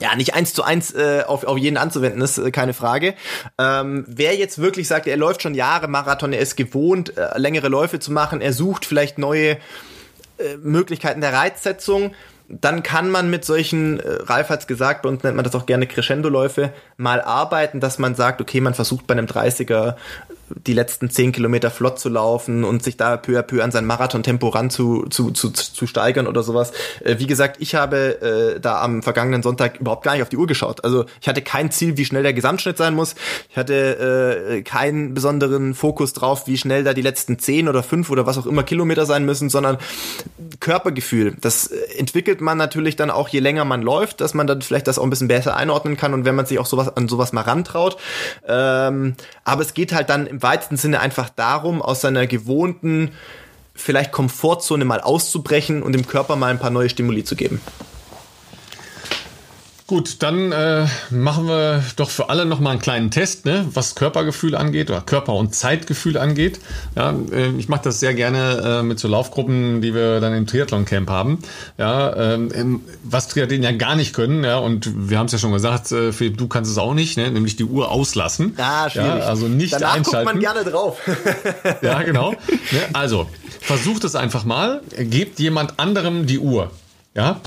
ja, nicht eins zu eins äh, auf, auf jeden anzuwenden ist, äh, keine Frage. Ähm, wer jetzt wirklich sagt, er läuft schon Jahre Marathon, er ist gewohnt, äh, längere Läufe zu machen, er sucht vielleicht neue äh, Möglichkeiten der Reizsetzung, dann kann man mit solchen, äh, Ralf hat's gesagt, bei uns nennt man das auch gerne Crescendo-Läufe, mal arbeiten, dass man sagt, okay, man versucht bei einem 30er die letzten zehn Kilometer flott zu laufen und sich da peu à peu an sein Marathontempo ran zu, zu, zu, zu steigern oder sowas. Äh, wie gesagt, ich habe äh, da am vergangenen Sonntag überhaupt gar nicht auf die Uhr geschaut. Also ich hatte kein Ziel, wie schnell der Gesamtschnitt sein muss. Ich hatte äh, keinen besonderen Fokus drauf, wie schnell da die letzten zehn oder fünf oder was auch immer Kilometer sein müssen, sondern Körpergefühl. Das entwickelt man natürlich dann auch, je länger man läuft, dass man dann vielleicht das auch ein bisschen besser einordnen kann und wenn man sich auch sowas an sowas mal rantraut. Ähm, aber es geht halt dann im weitesten Sinne einfach darum, aus seiner gewohnten, vielleicht Komfortzone mal auszubrechen und dem Körper mal ein paar neue Stimuli zu geben. Gut, dann äh, machen wir doch für alle nochmal einen kleinen Test, ne, was Körpergefühl angeht oder Körper- und Zeitgefühl angeht. Ja, äh, ich mache das sehr gerne äh, mit so Laufgruppen, die wir dann im Triathlon-Camp haben. Ja, ähm, was Triathleten ja gar nicht können, ja, und wir haben es ja schon gesagt, äh, Philipp, du kannst es auch nicht, ne, nämlich die Uhr auslassen. Ah, schwierig. Ja, also nicht Danach einschalten. guckt man gerne drauf. ja, genau. Ne, also, versucht es einfach mal, gebt jemand anderem die Uhr. Ja,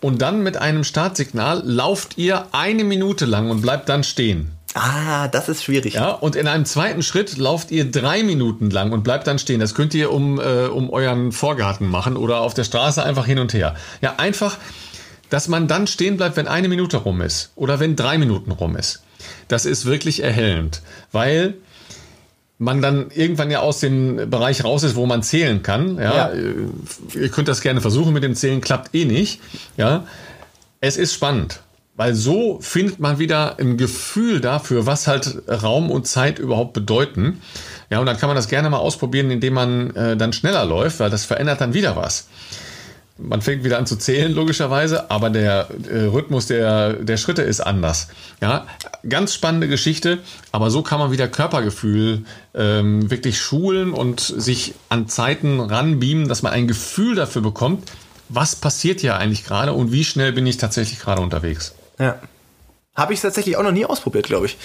und dann mit einem Startsignal lauft ihr eine Minute lang und bleibt dann stehen. Ah, das ist schwierig. Ja, und in einem zweiten Schritt lauft ihr drei Minuten lang und bleibt dann stehen. Das könnt ihr um, äh, um euren Vorgarten machen oder auf der Straße einfach hin und her. Ja, einfach, dass man dann stehen bleibt, wenn eine Minute rum ist oder wenn drei Minuten rum ist. Das ist wirklich erhellend, weil man dann irgendwann ja aus dem Bereich raus ist, wo man zählen kann. Ja, ja. ihr könnt das gerne versuchen mit dem Zählen, klappt eh nicht. Ja, es ist spannend. Weil so findet man wieder ein Gefühl dafür, was halt Raum und Zeit überhaupt bedeuten. Ja, und dann kann man das gerne mal ausprobieren, indem man äh, dann schneller läuft, weil das verändert dann wieder was. Man fängt wieder an zu zählen, logischerweise, aber der äh, Rhythmus der, der Schritte ist anders. Ja, ganz spannende Geschichte, aber so kann man wieder Körpergefühl ähm, wirklich schulen und sich an Zeiten ranbeamen, dass man ein Gefühl dafür bekommt, was passiert hier eigentlich gerade und wie schnell bin ich tatsächlich gerade unterwegs. Ja. Habe ich tatsächlich auch noch nie ausprobiert, glaube ich.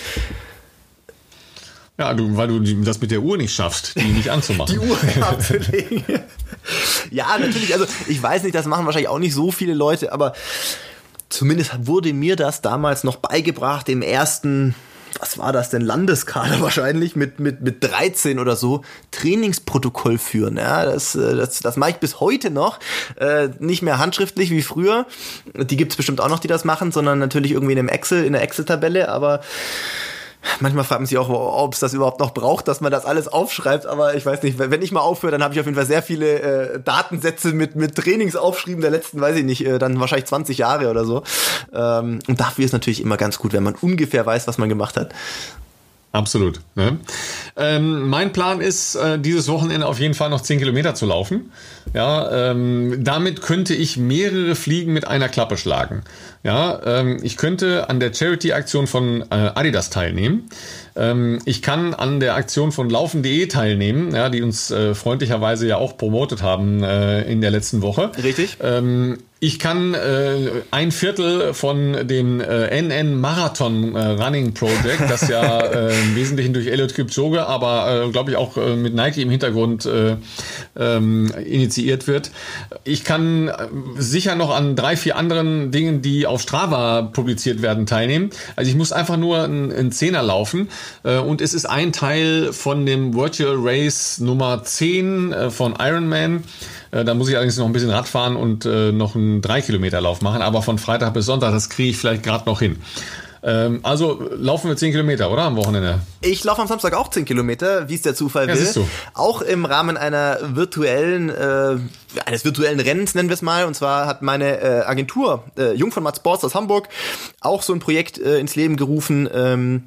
Ja, du, weil du das mit der Uhr nicht schaffst, die nicht anzumachen. Die Uhr abzulegen. ja, natürlich. Also ich weiß nicht, das machen wahrscheinlich auch nicht so viele Leute, aber zumindest wurde mir das damals noch beigebracht im ersten was war das denn, Landeskader wahrscheinlich, mit, mit, mit 13 oder so, Trainingsprotokoll führen. Ja, das, äh, das, das mache ich bis heute noch. Äh, nicht mehr handschriftlich wie früher. Die gibt es bestimmt auch noch, die das machen, sondern natürlich irgendwie in einem Excel, in der Excel-Tabelle, aber Manchmal fragt man sich auch, ob es das überhaupt noch braucht, dass man das alles aufschreibt, aber ich weiß nicht, wenn ich mal aufhöre, dann habe ich auf jeden Fall sehr viele äh, Datensätze mit, mit Trainingsaufschrieben der letzten, weiß ich nicht, äh, dann wahrscheinlich 20 Jahre oder so. Ähm, und dafür ist natürlich immer ganz gut, wenn man ungefähr weiß, was man gemacht hat. Absolut. Ne? Ähm, mein Plan ist, äh, dieses Wochenende auf jeden Fall noch 10 Kilometer zu laufen. Ja, ähm, damit könnte ich mehrere Fliegen mit einer Klappe schlagen. Ja, ähm, ich könnte an der Charity-Aktion von äh, Adidas teilnehmen. Ähm, ich kann an der Aktion von Laufen.de teilnehmen, ja, die uns äh, freundlicherweise ja auch promotet haben äh, in der letzten Woche. Richtig. Ähm, ich kann äh, ein Viertel von dem äh, NN Marathon äh, Running Project, das ja äh, im Wesentlichen durch Elliot Kipchoge, aber äh, glaube ich auch äh, mit Nike im Hintergrund äh, ähm, initiiert wird. Ich kann äh, sicher noch an drei, vier anderen Dingen, die auf Strava publiziert werden, teilnehmen. Also ich muss einfach nur einen Zehner laufen und es ist ein Teil von dem Virtual Race Nummer 10 äh, von Ironman. Äh, da muss ich allerdings noch ein bisschen Rad fahren und äh, noch einen 3-Kilometer-Lauf machen. Aber von Freitag bis Sonntag, das kriege ich vielleicht gerade noch hin. Ähm, also laufen wir 10 Kilometer, oder? Am Wochenende? Ich laufe am Samstag auch 10 Kilometer, wie es der Zufall ja, will. Du. Auch im Rahmen einer virtuellen, äh, eines virtuellen Rennens, nennen wir es mal. Und zwar hat meine äh, Agentur, äh, Jung von Matt Sports aus Hamburg, auch so ein Projekt äh, ins Leben gerufen. Ähm,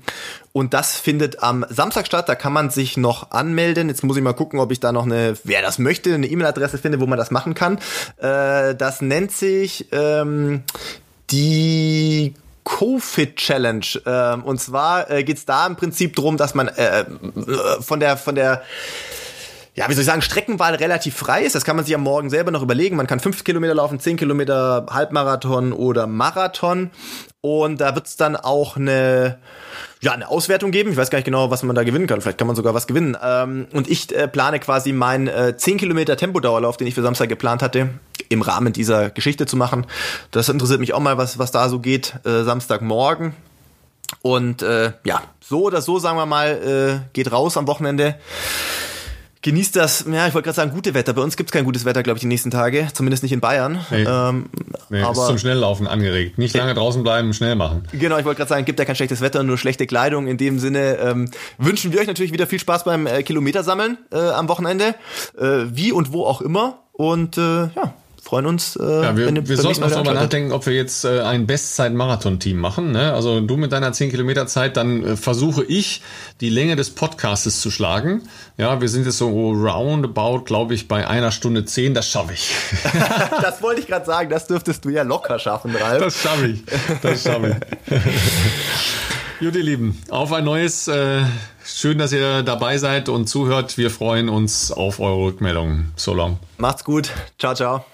und das findet am Samstag statt. Da kann man sich noch anmelden. Jetzt muss ich mal gucken, ob ich da noch eine, wer das möchte, eine E-Mail-Adresse finde, wo man das machen kann. Äh, das nennt sich ähm, die Co-Fit Challenge. Ähm, und zwar äh, geht es da im Prinzip drum, dass man äh, äh, von der von der ja, wie soll ich sagen, Streckenwahl relativ frei ist. Das kann man sich am Morgen selber noch überlegen. Man kann fünf Kilometer laufen, zehn Kilometer Halbmarathon oder Marathon. Und da wird's dann auch eine, ja, eine Auswertung geben. Ich weiß gar nicht genau, was man da gewinnen kann. Vielleicht kann man sogar was gewinnen. Ähm, und ich äh, plane quasi meinen äh, 10 Kilometer Tempodauerlauf, den ich für Samstag geplant hatte, im Rahmen dieser Geschichte zu machen. Das interessiert mich auch mal, was, was da so geht, äh, Samstagmorgen. Und äh, ja, so oder so, sagen wir mal, äh, geht raus am Wochenende genießt das, ja, ich wollte gerade sagen, gute Wetter. Bei uns gibt es kein gutes Wetter, glaube ich, die nächsten Tage. Zumindest nicht in Bayern. Nee. Ähm, nee, aber ist zum Schnelllaufen angeregt. Nicht lange draußen bleiben, schnell machen. Genau, ich wollte gerade sagen, gibt ja kein schlechtes Wetter, nur schlechte Kleidung. In dem Sinne ähm, wünschen wir euch natürlich wieder viel Spaß beim äh, Kilometersammeln äh, am Wochenende. Äh, wie und wo auch immer. Und äh, ja, freuen uns. Äh, ja, wir, wenn wir sollten noch darüber nachdenken, ob wir jetzt äh, ein Bestzeit-Marathon-Team machen. Ne? Also du mit deiner 10 Kilometer Zeit, dann äh, versuche ich, die Länge des Podcastes zu schlagen. Ja, wir sind jetzt so roundabout, glaube ich, bei einer Stunde 10. Das schaffe ich. das wollte ich gerade sagen. Das dürftest du ja locker schaffen, Ralf. Das schaffe ich. Das schaffe ich. Gut, ihr Lieben, auf ein neues. Äh, schön, dass ihr dabei seid und zuhört. Wir freuen uns auf eure Rückmeldungen. So long. Macht's gut. Ciao, ciao.